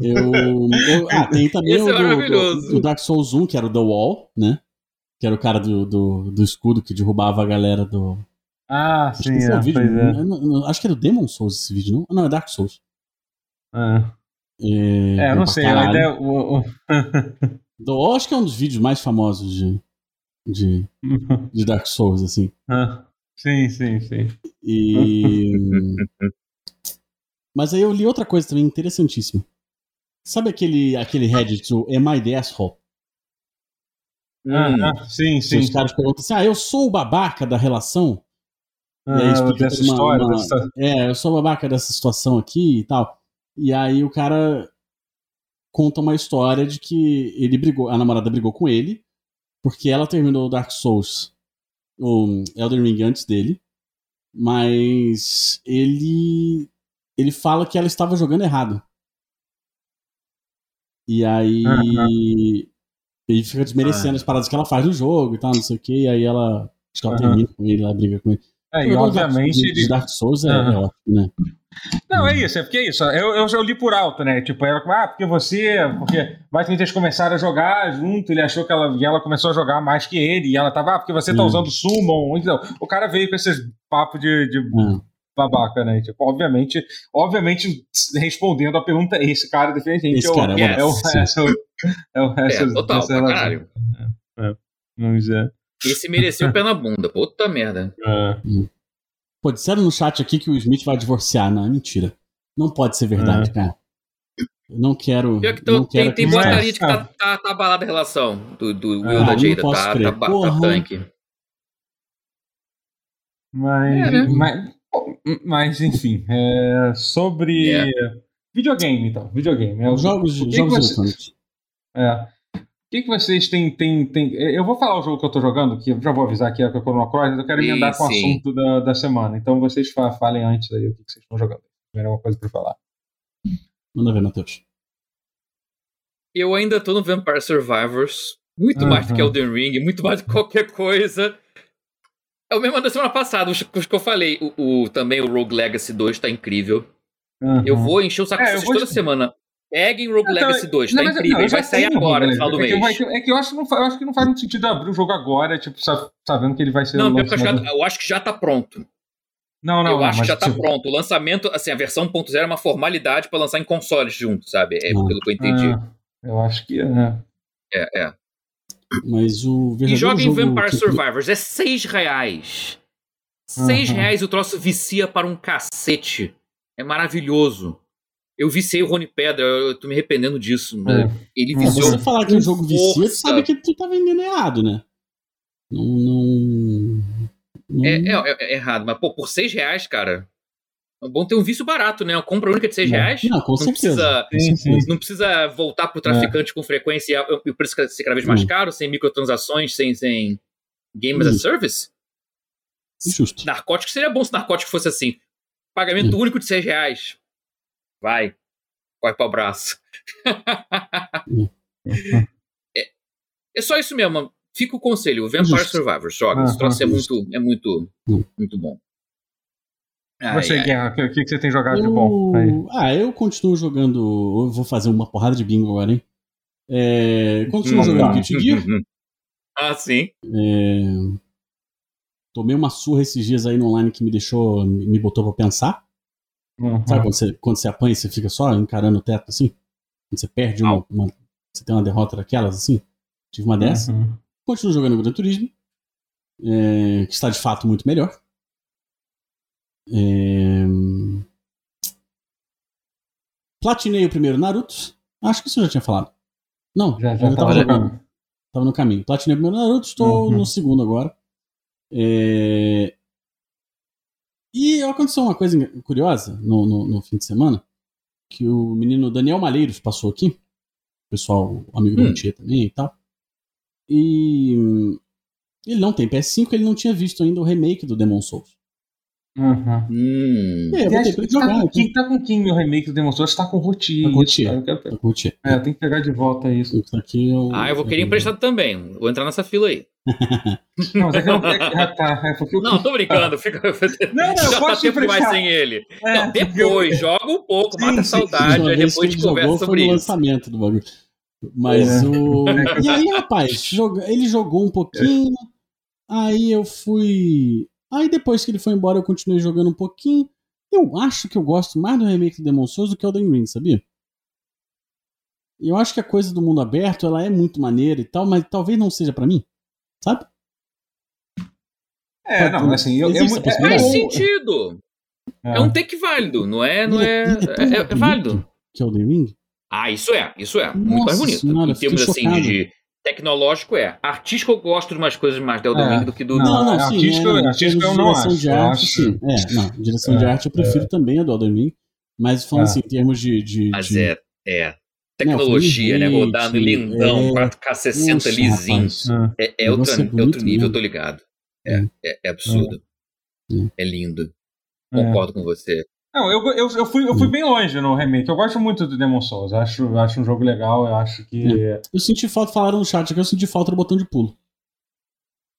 Eu, eu, ah, tem também Esse o, é do, do, Dark Souls 1, que era o The Wall, né? Que era o cara do, do, do escudo que derrubava a galera do, ah, sim. É, é vídeo, é. acho que é do Demon Souls esse vídeo, não? Não, é Dark Souls. É, é, é eu não sei. A ideia, o, o... [laughs] do, acho que é um dos vídeos mais famosos de, de, de Dark Souls, assim. [laughs] Ah, sim, sim, sim. E. [laughs] Mas aí eu li outra coisa também interessantíssima. Sabe aquele, aquele Reddit, o Am I the Asshole? Ah, hum. sim, sim. Os caras perguntam assim: ah, eu sou o babaca da relação? Ah, e aí explica dessa uma, história. Uma, dessa... É, eu sou babaca dessa situação aqui e tal. E aí o cara conta uma história de que ele brigou, a namorada brigou com ele, porque ela terminou o Dark Souls, o Elden Ring antes dele, mas ele ele fala que ela estava jogando errado. E aí uhum. ele fica desmerecendo as paradas que ela faz no jogo e tal, não sei o que, e aí ela acho que ela uhum. termina com ele, ela briga com ele. É, e obviamente. De, de Dark Souls é, uhum. é, ótimo, né? Não, é isso, é porque é isso. Eu, eu já li por alto, né? Tipo, ela, ah, porque você. Porque basicamente eles começaram a jogar junto, ele achou que ela. E ela começou a jogar mais que ele, e ela tava, ah, porque você tá usando Summon. Então, o cara veio com esses papos de, de babaca, né? Tipo, obviamente, obviamente, respondendo a pergunta, esse cara definitivamente esse é, cara, o, é, é, o resto. É o resto. É, total, caralho. É, é, vamos dizer. Esse mereceu pé na bunda. Puta merda. É. Pô, disseram no chat aqui que o Smith vai divorciar. Não, é mentira. Não pode ser verdade, é. cara. Eu não quero. Pior que tô, não tem, quero tem boa de que tá, tá, tá abalada a relação do, do Will ah, da Jada. Tá, tá, tá, tá tanque. Mas, é, né? mas, mas, enfim, é, sobre yeah. videogame, então. Videogame. É, jogos, jogos você, É. O que, que vocês têm, têm, têm. Eu vou falar o jogo que eu tô jogando, que eu já vou avisar que é o Chrono Cross, mas eu quero emendar com o assunto da, da semana. Então vocês falem antes aí o que, que vocês estão jogando. Primeira uma coisa pra falar. Manda ver, Matheus. Eu ainda tô no Vampire Survivors. Muito uhum. mais do que Elden Ring, muito mais do que qualquer coisa. É o mesmo da semana passada, os, os que eu falei. O, o, também o Rogue Legacy 2 tá incrível. Uhum. Eu vou encher o saco é, vocês toda semana. Peguem Rogue então, Legacy 2, tá não, incrível. Não, vai sair agora, no final do mês. É que, é que eu, acho que não, eu acho que não faz muito sentido abrir o jogo agora, tipo, sabendo que ele vai ser. Não, eu, já, eu acho que já tá pronto. Não, não, eu não, acho que já tá tipo... pronto. O lançamento, assim, a versão 1.0 é uma formalidade para lançar em consoles junto, sabe? É pelo que eu entendi. Ah, eu acho que é. É, é. Mas o E joga em Vampire que... Survivors, é 6 reais. 6 uhum. reais o troço vicia para um cacete. É maravilhoso. Eu viciei o Rony Pedra, eu tô me arrependendo disso. Né? É. Ele viciou. Se você falar que o jogo vicia, você sabe que tu tá vendendo errado, né? Não. não, não... É, é, é, errado, mas pô, por 6 reais, cara. É bom ter um vício barato, né? Uma compra única de 6 reais. Não, com não certeza. Precisa, Não precisa voltar pro traficante é. com frequência e o preço ser cada vez mais caro, sem microtransações, sem, sem Game as a Service. Justo. Narcótico seria bom se narcótico fosse assim. Pagamento único de 6 reais. Vai. Corre para o braço. [laughs] é, é, só isso mesmo. Fica o conselho. O Vampire Survivors. Joga. Esse troço é muito, é muito, muito bom. Você, Guerra, o que, que você tem jogado eu... de bom? Aí. Ah, eu continuo jogando. Eu vou fazer uma porrada de bingo agora, hein? É, continuo hum, jogando Guilty Gear. Ah, sim. É, tomei uma surra esses dias aí no online que me deixou. me botou pra pensar. Uhum. Sabe quando você, quando você apanha e você fica só encarando o teto assim? Quando você perde uma, uma Você tem uma derrota daquelas assim? Tive uma dessa. Uhum. Continuo jogando Gran Turismo. É, que está de fato muito melhor. É... Platinei o primeiro Naruto. Acho que isso eu já tinha falado. Não, já, já tava jogando. Tava no caminho. Platinei o primeiro Naruto, estou uhum. no segundo agora. É... E aconteceu uma coisa curiosa no, no, no, fim de semana, que o menino Daniel Malheiros passou aqui, pessoal, amigo hum. do Tia também e tal. E ele não tem PS5, ele não tinha visto ainda o remake do Demon Souls. Uhum. Hum. É, eu vou ter que Tá com, quem, tá com quem o remake do Demon Souls? Tá com o Rotier. Tá com Rotier. Eu quero- Tá. É, eu tenho que pegar de volta isso. Isso aqui eu, Ah, eu vou querer emprestado também. Vou entrar nessa fila aí. Não, mas é que eu não. É, que- ah, tá. É porque eu. Não, tô brincando. Fica... Não, não, eu [laughs] Já tá posso tempo emprestar. sem ele. É, não, depois, eu- joga um pouco, Sim, mata a sim, saudade, Uma aí depois gente conversa sobre isso. lançamento do bagulho. Mas É. o. E aí, rapaz, joga- ele jogou um pouquinho. Aí eu fui. Aí depois que ele foi embora, eu continuei jogando um pouquinho. Eu acho que eu gosto mais do remake do Demon Souls do que o Elden Ring, sabia? Eu acho que a coisa do mundo aberto, ela é muito maneira e tal, mas talvez não seja pra mim. Sabe? É, não, assim, eu. Eu- a possibilidade? Faz é- sentido. é. É um take válido, não é? Não é, tão é, é bonito válido. Que é o Elden Ring? Ah, isso é, isso é. Muito mais Nossa bonito. senhora, em termos assim chocado. de tecnológico é. Artístico eu gosto de umas coisas mais do Elden É. Ring do que do. Não, Não, não, é sim. artístico- é, em artístico eu não direção acho, de eu arte, acho- sim. É, não, direção de É, arte eu prefiro também a do Ring. Mas falando É. assim, em termos de. de, Mas de- é, é. Tecnologia, né? frame Rodando rate, lindão, é. 4K 60 Nossa, lisinho. rapaz. É. É, é, O negócio outra, é é bonito outro nível, mesmo. tô ligado. É. É, é, é absurdo. É. É lindo. É. Concordo com você. Não, eu, eu, eu, fui, eu fui bem longe no remake. Eu gosto muito do Demon Souls. Acho, acho um jogo legal. Eu acho que Eu senti falta, falaram no chat aqui, eu senti falta do botão de pulo.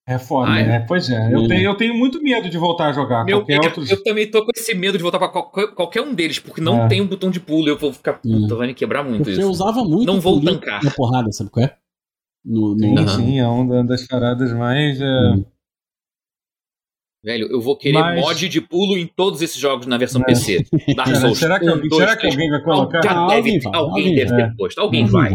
é foda, é? né? Pois é. Eu, É. tenho, eu tenho muito medo de voltar a jogar Meu, qualquer eu, outro. eu também tô com esse medo de voltar pra qualquer, qualquer um deles, porque não É. tem um botão de pulo. Eu vou ficar. Puta, vai me quebrar muito Porque isso. eu usava muito Não o vou tancar. na porrada, sabe qual é? No, no... Sim, Aham. sim, é uma das paradas mais. é, Hum. Velho, eu vou querer Mas- mod de pulo em todos esses jogos na versão É. PC. [laughs] Dark Cara, Souls. será que, um, alguém, dois, será que alguém vai colocar? Já Ah, deve, alguém vai, alguém alguém deve vai. ter posto. Alguém Uhum. vai.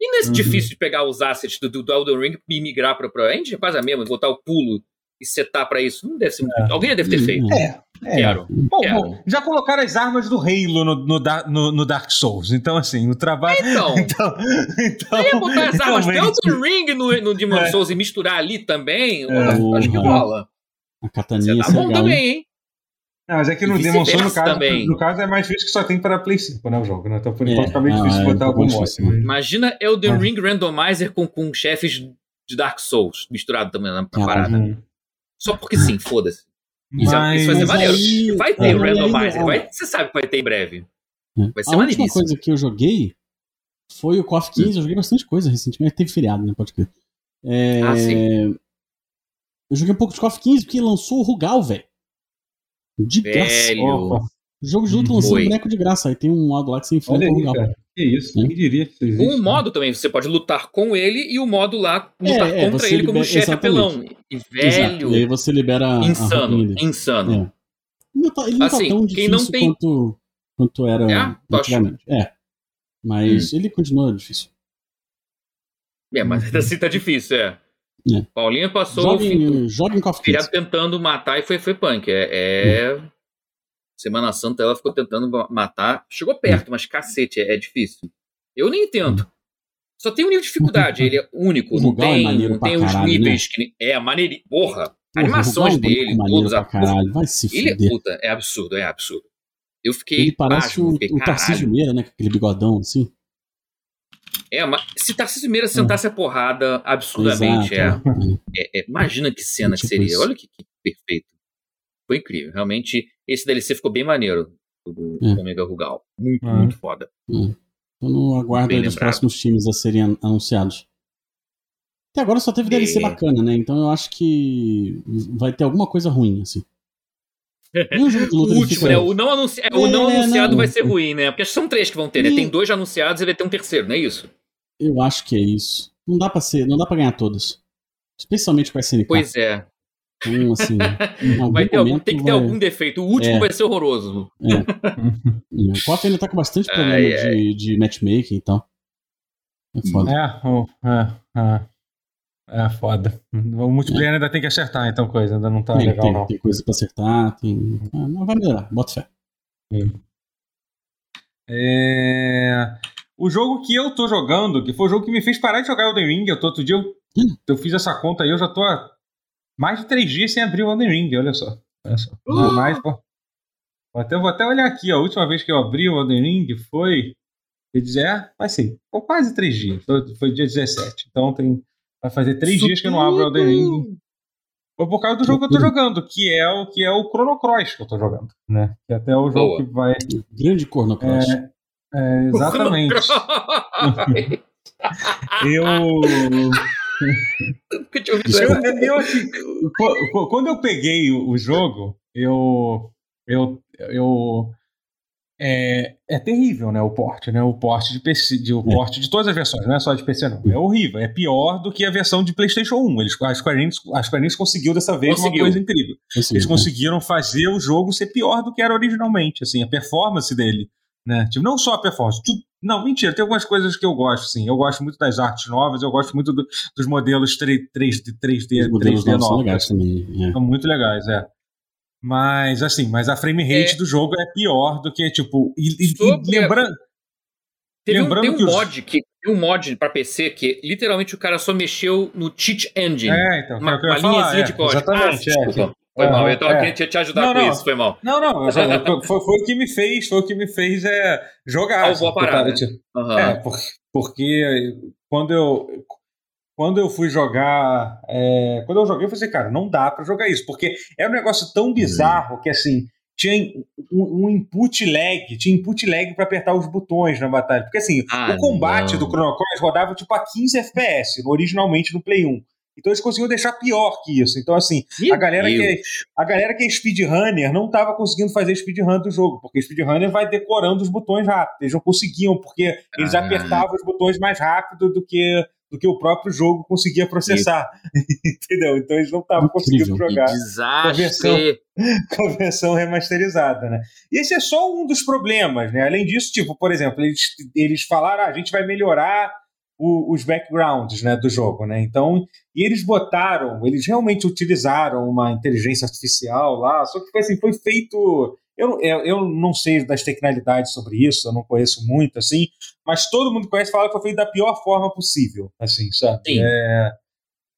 E não é Uhum. difícil de pegar os assets do, do, Elden Ring e migrar pra, pra. A gente faz a mesma, botar o pulo e setar pra isso. Não deve ser muito. Alguém já deve ter feito. É, é. Quero. Bom, Quero. bom, já colocaram as armas do Halo no, no, no- no Dark Souls. Então, assim, o trabalho. Então, [laughs] Então, então ia botar as armas do Elden Ring no, no Demon É. Souls e misturar ali também. É. Acho que rola. A Você kataninha tá bom também, hein? Não, mas é que no Demon Souls, no caso, também. no caso, é mais difícil que só tem para Play 5, né, o jogo, né? Então, por É, enquanto, fica meio não, difícil é botar pouco algum mod. né? Imagina Elden É. Ring Randomizer com, com chefes de Dark Souls misturado também na, Caralho. parada. Hum. Só porque sim, foda-se. Isso, é- isso vai ser Mas maneiro. aí- vai ter aí- randomizer. aí- vai, você sabe que vai ter em breve. É. Vai ser a última coisa que eu joguei foi o KOF 15. Eu joguei bastante coisa recentemente. Teve feriado, né? Pode crer. É, Ah, sim. Eu joguei um pouco de KOF 15 porque lançou o Rugal, velho. De graça. O jogo de luta lançando Foi. boneco de graça. Aí tem um modo lá que você enfrenta o Rugal. cara. Que isso, quem diria que isso existe? Com o modo também, você pode lutar com ele e o modo lá lutar É, é, contra você ele como libera- chefe exatamente. apelão. E Exato. velho, E aí você libera insano, insano. É. Não tá- ele não Assim, tá tão quem não difícil tem- quanto, quanto era É? Antigamente. É. Mas Hum. ele continua difícil. É, mas ainda [laughs] assim tá difícil, é. É. Paulinha passou o fim Joguem, joguem KOF 15. feriado tentando matar e foi, foi punk. É, é- Semana Santa ela ficou tentando ma- matar. Chegou perto, mas cacete, é, é difícil. Eu nem tento. Só tem um nível de dificuldade, ele é único. O Não é tem, maneiro não tem os caralho, níveis que. nem- É, maneiro. Porra! Porra, Animações é dele, todos a. caralho. Vai se Ele é puta, é absurdo, é absurdo. Eu fiquei. Ele parece pasmo, o, fiquei, o Tarcísio. Meira, né? Com aquele bigodão assim. É, mas se Tarcísio Meira sentasse a porrada absurdamente, é, é- é- Imagina que cena que Tipo seria. isso. Olha que, que perfeito. Foi incrível. Realmente, esse DLC ficou bem maneiro. o Do É. Omega Rugal. Muito, Ah. muito foda. Tô no aguardo Bem aí dos lembrado. próximos times a serem an- anunciados. Até agora só teve DLC É. bacana, né? Então eu acho que vai ter alguma coisa ruim, assim. Nenhum jogo de O luta ele último, né? O não, anunci... é, o não É, anunciado não. vai ser ruim, né? Porque são três que vão ter, né? Tem dois anunciados e vai ter um terceiro, não é isso? Eu acho que é isso. Não dá pra ser, não dá para ganhar todas. Especialmente com a SNK. Pois é. Então, assim, [laughs] Vai ter algum- tem que ter vai- algum defeito. O último É. vai ser horroroso. [laughs] O KOF ainda tá com bastante problema Ai, de, de matchmaking e tal. É foda. É, o- é, é, é foda. O multiplayer ainda tem que acertar, então, coisa. Ainda não tá tem, legal, tem, não. tem coisa pra acertar, tem. Ah, mas vai melhorar, bota fé. É... O jogo que eu tô jogando, que foi o jogo que me fez parar de jogar Elden Ring, eu tô, outro dia eu, Hum. eu fiz essa conta aí, eu já tô há mais de três dias sem abrir o Elden Ring, olha só. Olha só. Uh! Mais, pô. Vou até, vou até olhar aqui, ó, a última vez que eu abri o Elden Ring foi. Quer dizer, é, vai ser, foi quase três dias, foi, foi dia 17. Então tem, vai fazer três Isso dias que eu não abro o Elden Ring. Foi por causa do jogo que eu tô jogando, que é o que é o Chrono Cross que eu tô jogando, né? Que é até o jogo Boa. que vai. Grande Chrono Cross. É, é, exatamente. [laughs] eu. eu, eu assim, quando eu peguei o jogo, eu. Eu. eu é, é terrível, né? O porte, né? O porte de PC, de, o é. porte de todas as versões, não é só de PC, não. É horrível. É pior do que a versão de PlayStation 1. Eles, a Square Enix, a Square Enix conseguiu dessa vez conseguiu. uma coisa incrível. Conseguiu, Eles conseguiram fazer o jogo ser pior do que era originalmente, assim, a performance dele, né? Tipo, não só a performance. Tudo, não, mentira, tem algumas coisas que eu gosto, sim. Eu gosto muito das artes novas, eu gosto muito do, dos modelos 3, 3, 3D, 3D novos. São legais também. É. São muito legais, é. Mas, assim, mas a frame rate é. do jogo é pior do que, tipo. E, e lembrando. Teve lembrando um, tem um que mod os... que tem um mod para PC que literalmente o cara só mexeu no cheat engine. É, então, uma, uma linhazinha é, de código. Exatamente, ah, é. Foi mal, eu tava é. querendo te ajudar não, com não, isso, foi mal. Não, não, foi, foi, o que me fez, foi o que me fez é jogar. Ah, boa parada. Tipo, uhum. É, porque, porque quando eu quando eu fui jogar. É, quando eu joguei, eu falei assim, cara, não dá para jogar isso, porque é um negócio tão bizarro que assim. Tinha um, um input lag, tinha input lag para apertar os botões na batalha. Porque assim, ah, o combate não. do Chrono Cross rodava tipo a 15 FPS, originalmente no Play 1. Então eles conseguiam deixar pior que isso. Então, assim, a galera, que é, a galera que é speedrunner não estava conseguindo fazer speedrun do jogo, porque speedrunner vai decorando os botões rápido. Eles não conseguiam, porque eles ah. apertavam os botões mais rápido do que do que o próprio jogo conseguia processar. [laughs] Entendeu? Então eles não estavam conseguindo jogar com a, versão, [laughs] com a versão remasterizada, né? E esse é só um dos problemas, né? Além disso, tipo, por exemplo, eles, eles falaram, ah, a gente vai melhorar o, os backgrounds né, do jogo, né? Então, e eles botaram, eles realmente utilizaram uma inteligência artificial lá, só que foi assim, foi feito eu, eu, eu não sei das tecnicalidades sobre isso, eu não conheço muito, assim, mas todo mundo conhece fala que foi feito da pior forma possível, assim, sabe? Sim. É,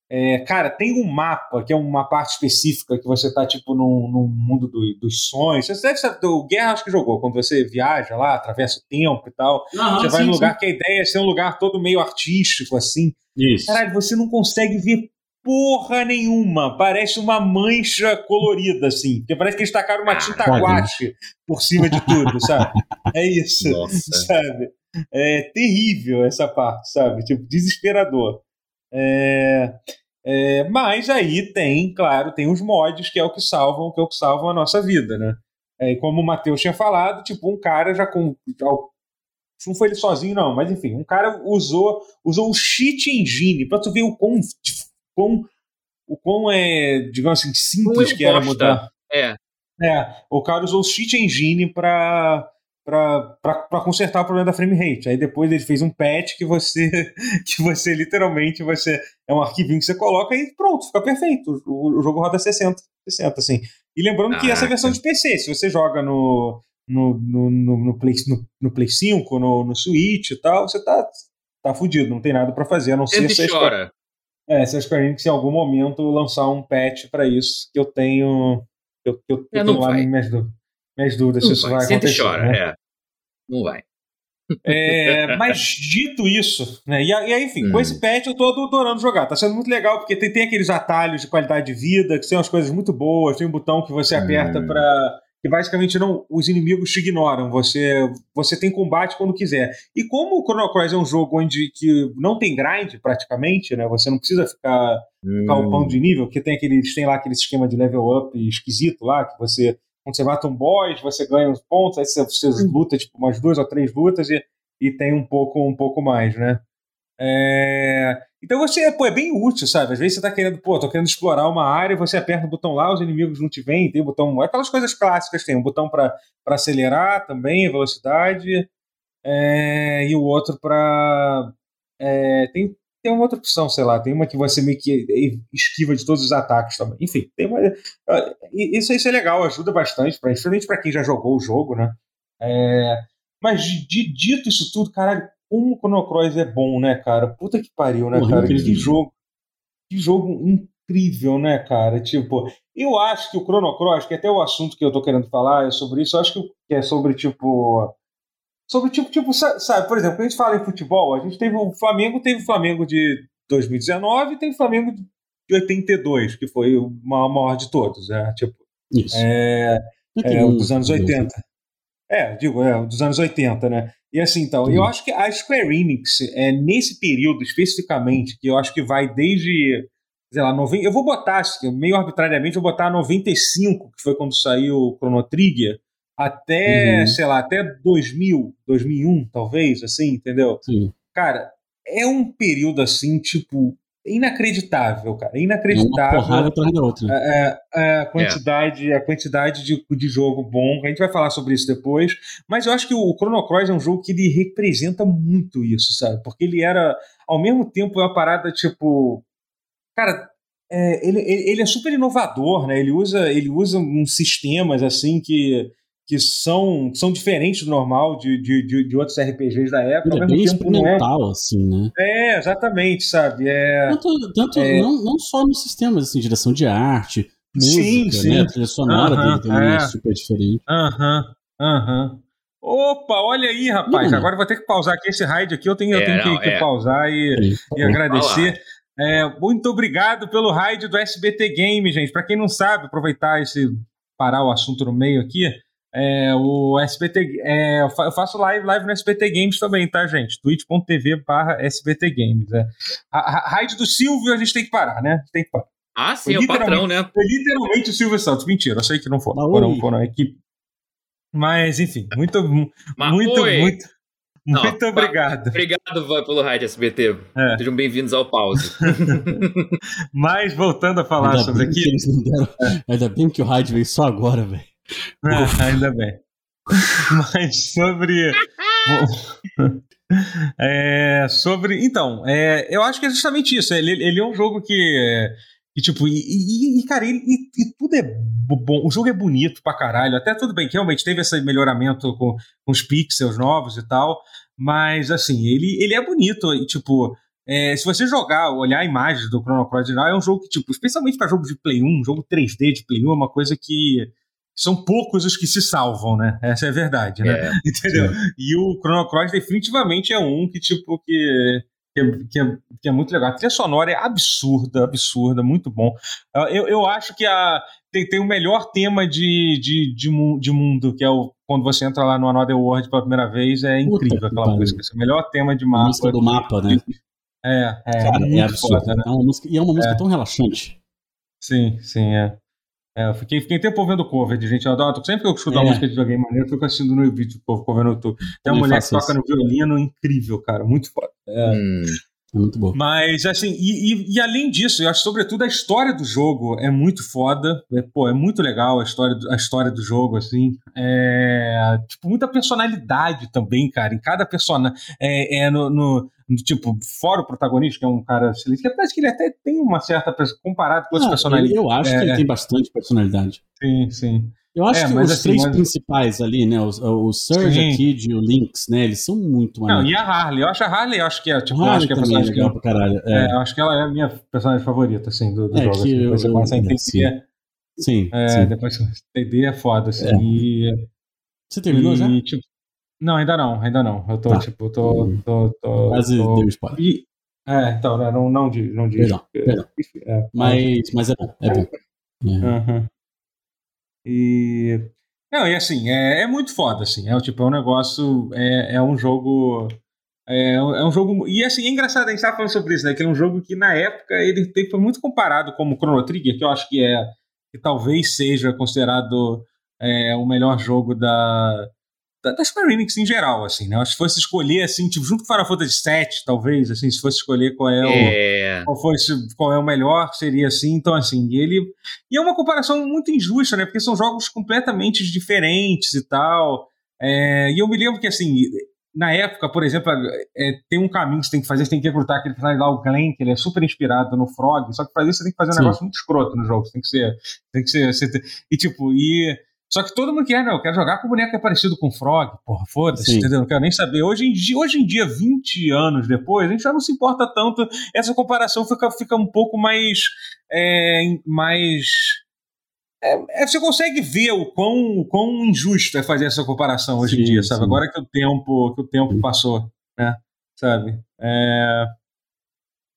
é, cara, tem um mapa, que é uma parte específica, que você tá, tipo, num, num mundo do, dos sonhos. Você deve saber, o Guerra acho que jogou, quando você viaja lá, atravessa o tempo e tal. Uhum, você vai sim, num lugar sim. que a ideia é ser um lugar todo meio artístico, assim. Isso. Caralho, você não consegue ver porra nenhuma. Parece uma mancha colorida, assim. Porque parece que eles tacaram uma tinta guache por cima de tudo, sabe? É isso, Nossa. sabe? É terrível essa parte, sabe? Tipo, desesperador. É, é, mas aí tem, claro, tem os mods que é o que salvam, que é o que salvam a nossa vida, né? É, como o Matheus tinha falado, tipo, um cara já com. Não foi ele sozinho, não, mas enfim, um cara usou, usou o cheat engine pra tu ver o quão quão, o quão é, digamos assim, simples que era mudar. É. É, o cara usou o cheat engine para para consertar o problema da frame rate. Aí depois ele fez um patch que você [laughs] que você literalmente você é um arquivinho que você coloca e pronto, fica perfeito. O, o jogo roda 60, 60 assim. E lembrando ah, que essa é a versão de PC, se você joga no no, no, no, no, Play, no, no Play 5, no, no Switch e tal, você tá, tá fudido, não tem nada para fazer, a não ser se chora. É, se a Square Enix em algum momento lançar um patch para isso, que eu tenho. Eu, eu, eu é, tenho lá minhas, minhas dúvidas não se isso vai, vai acontecer. chora, né? é. Não vai. É, mas dito isso, né? E, e aí, enfim, hum. com esse patch eu tô adorando jogar. Tá sendo muito legal, porque tem, tem aqueles atalhos de qualidade de vida, que são as coisas muito boas, tem um botão que você aperta hum. para que basicamente não os inimigos te ignoram. Você você tem combate quando quiser. E como o Chrono Cross é um jogo onde que não tem grind praticamente, né? Você não precisa ficar, hum. ficar upando de nível, porque tem aquele tem lá aquele esquema de level up esquisito lá que você quando você mata um boss, você ganha uns pontos, aí você, você hum. luta tipo umas duas ou três lutas e, e tem um pouco um pouco mais, né? É... Então você, pô, é bem útil, sabe? Às vezes você tá querendo, pô, tô querendo explorar uma área, você aperta o botão lá, os inimigos não te vêm, tem o botão. Aquelas coisas clássicas, tem um botão para acelerar também, velocidade, é... e o outro para. É... tem, tem uma outra opção, sei lá, tem uma que você meio que esquiva de todos os ataques também. Enfim, tem uma. Isso, isso é legal, ajuda bastante, principalmente para quem já jogou o jogo, né? É... Mas de, dito isso tudo, caralho, como o Chrono Cross é bom, né, cara? Puta que pariu, né, cara? Que jogo, que jogo incrível, né, cara? Tipo, eu acho que o Chrono Cross, que é até o assunto que eu tô querendo falar é sobre isso, eu acho que é sobre, tipo. Sobre, tipo, tipo, sabe, por exemplo, quando a gente fala em futebol, a gente teve o Flamengo, teve o Flamengo de 2019 e tem o Flamengo de 82, que foi o maior de todos, né? Tipo, Isso. É, é, o dos anos 80. É, digo, é, dos anos 80, né? E assim, então, eu acho que a Square Enix, é, nesse período especificamente, que eu acho que vai desde, sei lá, 90, eu vou botar, assim, meio arbitrariamente, eu vou botar 95, que foi quando saiu o Chrono Trigger, até, uhum. sei lá, até 2000, 2001, talvez, assim, entendeu? Sim. Cara, é um período assim, tipo, inacreditável, cara. Inacreditável. Uma porrada atrás da outra. É, é, a quantidade, é. a quantidade de, de jogo bom. A gente vai falar sobre isso depois. Mas eu acho que o Chrono Cross é um jogo que ele representa muito isso, sabe? Porque ele era, ao mesmo tempo, uma parada tipo. Cara, é, ele, ele é super inovador, né? Ele usa, ele usa uns sistemas assim que que são, são diferentes do normal de, de, de, de outros RPGs da época. Ele é bem tempo, experimental, é... assim, né? É, exatamente, sabe? É, tanto, tanto é... Não, não só nos sistemas, assim, direção de arte, música, sim, sim. né? A trilha sonora uh -huh, dele também é. é super diferente. Aham, uh aham. -huh, uh -huh. Opa, olha aí, rapaz. Agora eu vou ter que pausar aqui esse raid aqui. Eu tenho, eu é, tenho não, que, que é. pausar e, e agradecer. É, muito obrigado pelo raid do SBT Game, gente. Para quem não sabe, aproveitar esse parar o assunto no meio aqui. É, o SBT. É, eu faço live, live no SBT Games também, tá, gente? twitch.tv barra SBT Games. É. A, a raid do Silvio a gente tem que parar, né? Tem que parar. Ah, sim, é o patrão, né? Foi literalmente o Silvio Santos. Mentira, eu sei que não foram. Foram, foram a equipe. Mas, enfim, muito, Mas, muito, oi. muito. Não, muito obrigado. Obrigado pelo raid SBT. É. Sejam bem-vindos ao pause. [laughs] Mas voltando a falar ainda sobre aqui. Deram... É. Ainda bem que o raid veio só agora, velho. É, ainda bem. [laughs] Mas sobre. [laughs] é, sobre. Então, é, eu acho que é justamente isso. Ele, ele é um jogo que. que tipo, e, e, e cara, e, e, tudo é bom. O jogo é bonito pra caralho. Até tudo bem que realmente teve esse melhoramento com, com os pixels novos e tal. Mas, assim, ele, ele é bonito. E, tipo, é, se você jogar, olhar imagens do Chrono Cross, é um jogo que, tipo, especialmente para jogo de Play 1, jogo 3D de Play 1, é uma coisa que são poucos os que se salvam, né? Essa é a verdade, né? É, [laughs] Entendeu? Sim. E o Chrono Cross definitivamente é um que, tipo, que, que, é, que, é, que é muito legal. A trilha sonora é absurda, absurda, muito bom. Eu, eu acho que a, tem, tem o melhor tema de, de, de, de mundo, que é o quando você entra lá no Another World pela primeira vez, é incrível Puta aquela música. Esse é o melhor tema de mapa. A música do mapa, né? É, é, Cara, é absurdo. Foda, né? é uma música, e é uma música é. tão relaxante. Sim, sim, é. É, eu fiquei, fiquei tempo ouvindo cover de gente. Eu adoro, sempre que eu escuto é. uma música de alguém maneiro, eu fico assistindo no vídeo, cover no YouTube. Tem uma mulher que toca no violino, incrível, cara, muito foda. É. Hum. É muito bom. Mas, assim, e, e, e, além disso, eu acho, sobretudo, a história do jogo é muito foda. É, pô, é muito legal a história, a história do jogo, assim. É, tipo, muita personalidade também, cara. Em cada personagem. É, é no, no, no, tipo, fora o protagonista, que é um cara excelente, que parece que ele até tem uma certa. comparado com outras ah, personalidades. Eu acho que ele é. tem bastante personalidade. Sim, sim. Eu acho é, que os assim, três mas... principais ali, né? O, o Surge, a Kid e o Lynx, né? Eles são muito maneiros. Não, e a Harley. Eu acho a Harley, eu acho que é, tipo, a acho que é também é legal pra caralho. É. é. eu acho que ela é a minha personagem favorita, assim, do, do é, jogo. Assim, depois eu, você começa a entender. Sim, sim, é, sim. Depois entender é foda, assim. É. E, você terminou e, já? Tipo, não, ainda não, ainda não. Eu tô, tá. tipo, tô. Hum. tô, tô Quase tô, deu spoiler. E, é, então, né, não, não diz, não diz. Perdão, perdão. É, mas, mas é bom, é bom. Uhum. E não, e assim, é, é muito foda, assim. É, tipo, é um negócio. É, é um jogo. É, é um jogo. E assim, é engraçado, a gente tava falando sobre isso, né? Que é um jogo que na época ele foi muito comparado como Chrono Trigger, que eu acho que é. que talvez seja considerado é, o melhor jogo da, da, Square Enix em geral, assim, né? Acho que se fosse escolher, assim, tipo, junto com Final Fantasy VII, talvez, assim, se fosse escolher qual é, é. o qual, fosse, qual é o melhor, seria assim. Então, assim, ele e é uma comparação muito injusta, né? Porque são jogos completamente diferentes e tal. É, e eu me lembro que, assim, na época, por exemplo, é, tem um caminho que você tem que fazer, você tem que recrutar aquele personagem lá, o Glenn, que ele é super inspirado no Frog, só que pra isso você tem que fazer um Sim. negócio muito escroto no jogo. Você tem que ser. Tem que ser. E tipo, e só que todo mundo quer, não, eu quero jogar com o boneco que é parecido com o Frog, porra, foda-se, entendeu? Não quero nem saber. Hoje em, dia, hoje em dia, 20 anos depois, a gente já não se importa tanto. Essa comparação fica, fica um pouco mais. É, mais. É, é, você consegue ver o quão, o quão injusto é fazer essa comparação hoje sim, em dia, sabe? Sim. Agora que o tempo, que o tempo passou, né? Sabe? É...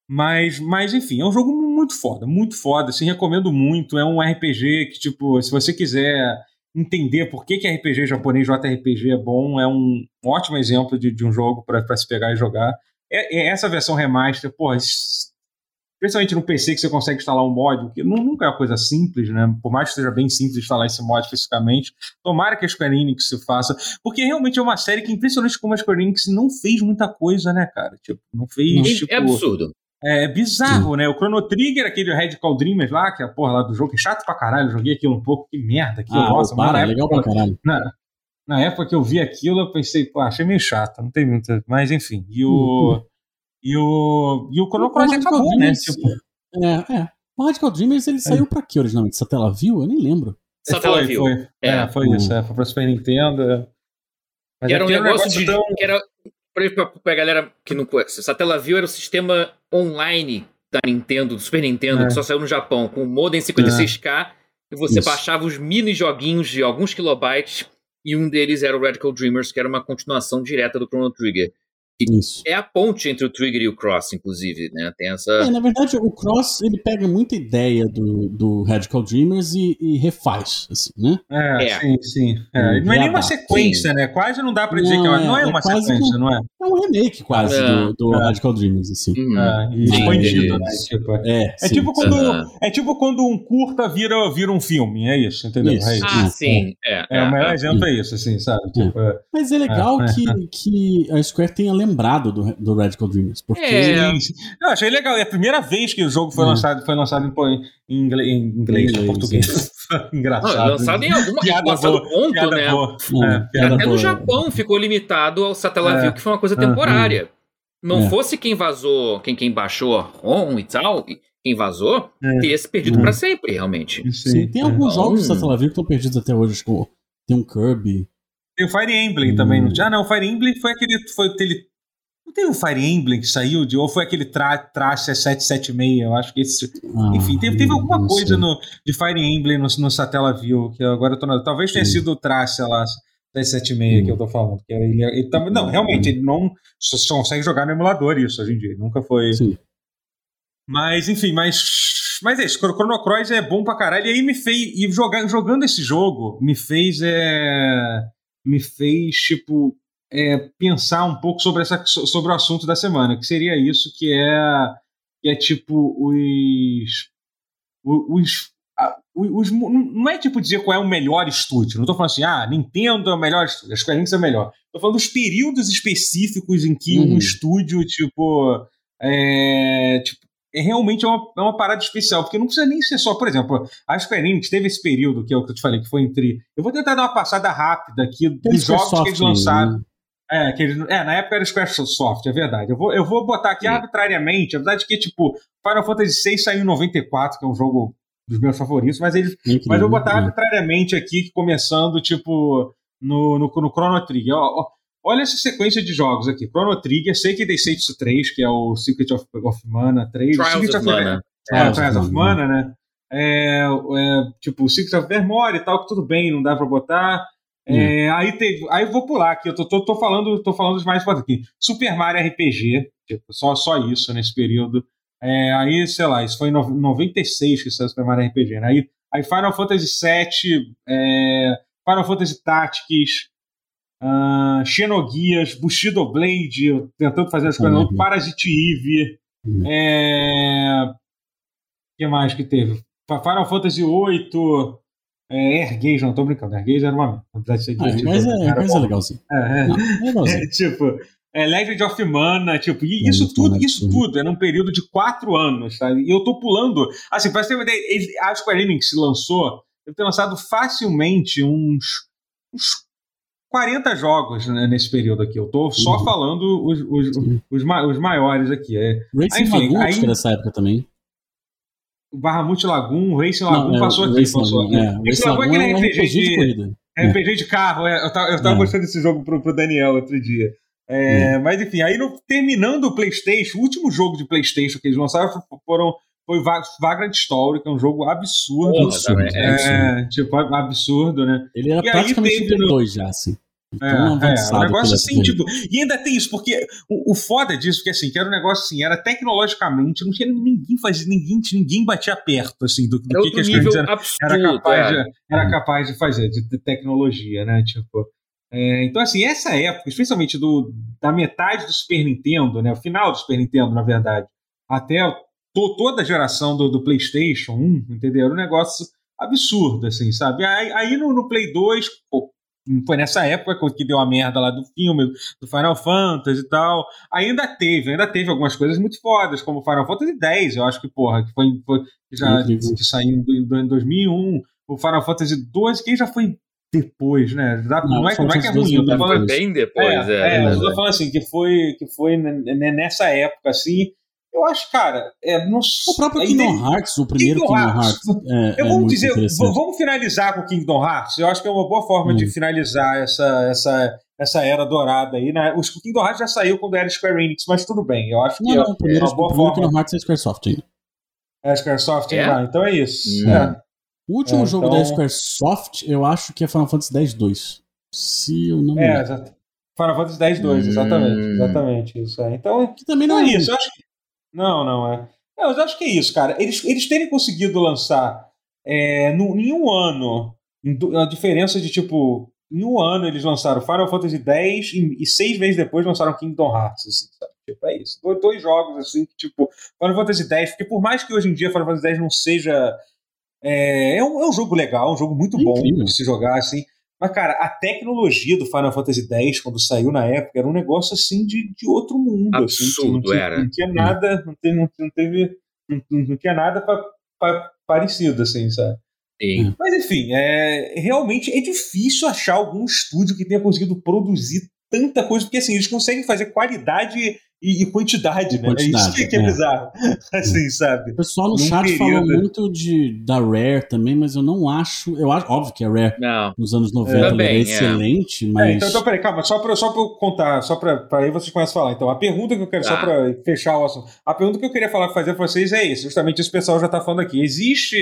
Mas, mas, enfim, é um jogo muito foda, muito foda. Assim, recomendo muito. É um RPG que, tipo, se você quiser entender por que, que RPG japonês JRPG é bom, é um ótimo exemplo de, de um jogo para se pegar e jogar. É, é essa versão remaster, porra, Principalmente no PC que você consegue instalar um mod, que nunca é uma coisa simples, né? Por mais que seja bem simples instalar esse mod fisicamente. Tomara que a Square Enix se faça. Porque realmente é uma série que, impressionante como a Square Enix não fez muita coisa, né, cara? Tipo, não fez. É, tipo, é absurdo. É bizarro, Sim. né? O Chrono Trigger, aquele Red Call Dreamers lá, que é a porra lá do jogo, que é chato pra caralho. Eu joguei aquilo um pouco, que merda. Aquilo, ah, nossa, para, é legal pra caralho. Na, na época que eu vi aquilo, eu pensei, pô, achei meio chato, não tem muita. Mas enfim. E o. Uhum. E o. E o Chrono Cross acabou, né? Tipo... É, é. O Radical Dreamers ele é. saiu pra quê originalmente? Satellaview? Eu nem lembro. Satellaview. Foi, foi. É. é, foi isso. É, foi pra Super Nintendo. É. Mas era um negócio, negócio de. Tão... Que era, pra, pra galera que não conhece, Satellaview era o sistema online da Nintendo, do Super Nintendo, é. que só saiu no Japão, com modem 56K, e você isso. baixava os mini joguinhos de alguns kilobytes, e um deles era o Radical Dreamers, que era uma continuação direta do Chrono Trigger. Isso. É a ponte entre o Trigger e o Cross, inclusive, né? Tem essa. É, na verdade, o Cross ele pega muita ideia do, do Radical Dreamers e, e refaz, assim, né? É, é. sim, sim. É. Não é nem uma sequência, sim. né? Quase não dá pra dizer não, que é, não é, é uma sequência, não é? É um remake quase é. do, do Radical Dreamers, assim. Uhum. É, expandido, né? Tipo, é, é, tipo quando, uhum. é tipo quando um curta vira, vira um filme, é isso, entendeu? Isso. Isso. Ah, sim. É, é, o melhor exemplo é isso, assim, sabe? Tipo, Mas é legal que, que a Square tenha lembrado lembrado do, do Radical Dreamers. Porque... É. Eu achei legal. É a primeira vez que o jogo foi, é. lançado, foi lançado em, em inglês, em inglês, português. [laughs] Engraçado. Não, lançado em alguma piada lançado boa, ponto, piada né? Boa. É, Até boa. no Japão ficou limitado ao Satellaview, é. que foi uma coisa temporária. Não é. fosse quem vazou, quem, quem baixou a ROM e tal, quem vazou, é. teria se perdido uhum. para sempre, realmente. Sim, Sim tem alguns então... jogos do Satellaview que estão perdidos até hoje, tipo, tem um Kirby. Tem o Fire Emblem hum. também. Não... Ah, não, o Fire Emblem foi aquele, foi aquele não tem um Fire Emblem que saiu de. Ou foi aquele tra Trash 776? Eu acho que esse. Ah, enfim, teve, teve alguma coisa no, de Fire Emblem no, no Satellaview, que agora eu tô na, Talvez tenha sido o sei lá, 776 que eu tô falando. Que ele, ele, ele não, realmente, ele não só, só, consegue jogar no emulador isso hoje em dia. Nunca foi. Sim. Mas, enfim, mas. Mas é isso, Chrono Cross é bom pra caralho. E aí me fez. E jogar, jogando esse jogo, me fez. É, me fez, tipo é, pensar um pouco sobre, essa, sobre o assunto da semana, que seria isso, que é, que é tipo os. os, os, não é tipo dizer qual é o melhor estúdio. Não estou falando assim, ah, Nintendo é o melhor estúdio, a Square Enix é o melhor. Estou falando dos períodos específicos em que uhum. um estúdio, tipo, é, tipo, é realmente uma, é uma parada especial, porque não precisa nem ser só, por exemplo, a Square Enix teve esse período que é o que eu te falei, que foi entre. Eu vou tentar dar uma passada rápida aqui dos jogos que eles lançaram. Né? É, que eles, é, na época era Squaresoft, é verdade. Eu vou, eu vou botar aqui Sim. arbitrariamente, a verdade é que, tipo, Final Fantasy VI saiu em 94, que é um jogo dos meus favoritos, mas eles. mas eu vou botar arbitrariamente aqui, começando, tipo, no, no, no Chrono Trigger. Ó, ó, olha essa sequência de jogos aqui. Chrono Trigger, Seiki Densetsu 3, que é o Secret of, of Mana 3. Trials of, Mana. É, Trials of Mana, né? É, é, tipo, Secret of Vermore e tal, que tudo bem, não dá pra botar. É, aí, teve, aí eu vou pular aqui, eu tô, tô, tô, falando, tô falando mais aqui. Super Mario RPG, tipo, só, só isso nesse período. É, aí, sei lá, isso foi em 96 que saiu Super Mario RPG, né? Aí, aí Final Fantasy VII, é, Final Fantasy Tactics, uh, Xenoguias, Bushido Blade, tentando fazer as coisas, uhum. Parasite Eve, uhum. é, que mais que teve? Final Fantasy VIII, é, Airgaze, não tô brincando, Airgaze era uma ser ah, Mas é, mas é legalzinho. É, é. Não, é legalzinho. [laughs] É, tipo, é Legend of Mana, tipo, e isso tudo, isso tudo é num período de quatro anos, tá? E eu tô pulando, assim, pra você ter uma ideia, a Square Enix lançou, deve ter lançado facilmente uns, uns 40 jogos né, nesse período aqui. Eu tô só uhum. falando os, os, os, os, os maiores aqui. É. Racing Enfim, Lagoon, aí, nessa época também Barramute Lagoon, Racing Lagoon é, passou aqui. Racing passou aqui. É, Racing Lagoon é aquele RPG, RPG de, corrida. RPG de carro, é, eu tava, eu tava é. mostrando esse jogo pro, pro Daniel outro dia. É, é. Mas enfim, aí no, terminando o PlayStation, o último jogo de PlayStation que eles lançaram foram, foi Vagrant Story, que é um jogo absurdo. absurdo é, é, tipo, absurdo, né? Ele era e praticamente teve no... dois já, assim. É, é, um negócio assim, tipo. E ainda tem isso, porque o, o foda disso, porque assim, que era um negócio assim, era tecnologicamente, não tinha ninguém fazia, ninguém, ninguém batia perto, assim, do, do que, que as coisas era, era, capaz é. de, era capaz de fazer, de, de tecnologia, né? Tipo. É, então, assim, essa época, especialmente do, da metade do Super Nintendo, né? O final do Super Nintendo, na verdade, até to, toda a geração do, do PlayStation 1, entendeu? Era um negócio absurdo, assim, sabe? Aí, aí no, no Play 2, pô, foi nessa época que deu a merda lá do filme, do Final Fantasy e tal. Ainda teve, ainda teve algumas coisas muito fodas, como Final Fantasy X, eu acho que, porra, que foi, foi já que saiu em 2001. O Final Fantasy 12, que já foi depois, né? Não, não, é, não é que é ruim, eu tô falando. Bem depois, é. é, é, é eu tô falando assim, que foi, que foi nessa época, assim. Eu acho, cara, é, não, o próprio Kingdom Hearts, o primeiro Kingdom, Kingdom Hearts. Hearts é, eu vou é dizer, vamos finalizar com o Kingdom Hearts. Eu acho que é uma boa forma hum. de finalizar essa, essa, essa era dourada aí. Né? O Kingdom Hearts já saiu quando era Square Enix, mas tudo bem. Eu acho que não, não, primeiro, é uma boa forma. Kingdom Hearts é Squaresoft ainda. É Squaresoft, é? Ah, então é isso. Hum. É. O último é, jogo então... da Squaresoft, eu acho que é Final Fantasy X-2. Se eu não me É, exato. Final Fantasy X-2, exatamente. Hum. Exatamente, isso aí. Então, que também não, é, é isso. Eu acho que... Não, não é. Não, eu acho que é isso, cara. Eles, eles terem conseguido lançar é, no, em um ano, a diferença de tipo. Em um ano eles lançaram Final Fantasy X e, e seis meses depois lançaram Kingdom Hearts, assim, sabe? Tipo, é isso. Dois, dois jogos, assim, que, tipo, Final Fantasy X, porque por mais que hoje em dia Final Fantasy X não seja é, é, um, é um jogo legal, um jogo muito bom Incrível. de se jogar, assim. Mas, cara, a tecnologia do Final Fantasy X, quando saiu na época, era um negócio assim de, de outro mundo. Absurdo, assim, não, era. Não tinha nada, não, teve, não, teve. Não, não tinha nada pra, pra, parecido, assim, sabe? Sim. Mas enfim, é, realmente é difícil achar algum estúdio que tenha conseguido produzir tanta coisa, porque assim, eles conseguem fazer qualidade e, e quantidade, né? Quantidade, é isso que é, é. bizarro. [laughs] Assim, sabe? O pessoal no Num chat período... falou muito de, da Rare também, mas eu não acho. Eu acho, óbvio que a Rare não. nos anos 90 é, era excelente, é, mas. então, então, peraí, calma, só pra, só pra eu contar, só pra, pra aí vocês começam a falar. Então, a pergunta que eu quero, ah. só tá. pra fechar o assunto, a pergunta que eu queria falar, fazer pra vocês é isso, justamente isso o pessoal já tá falando aqui. Existe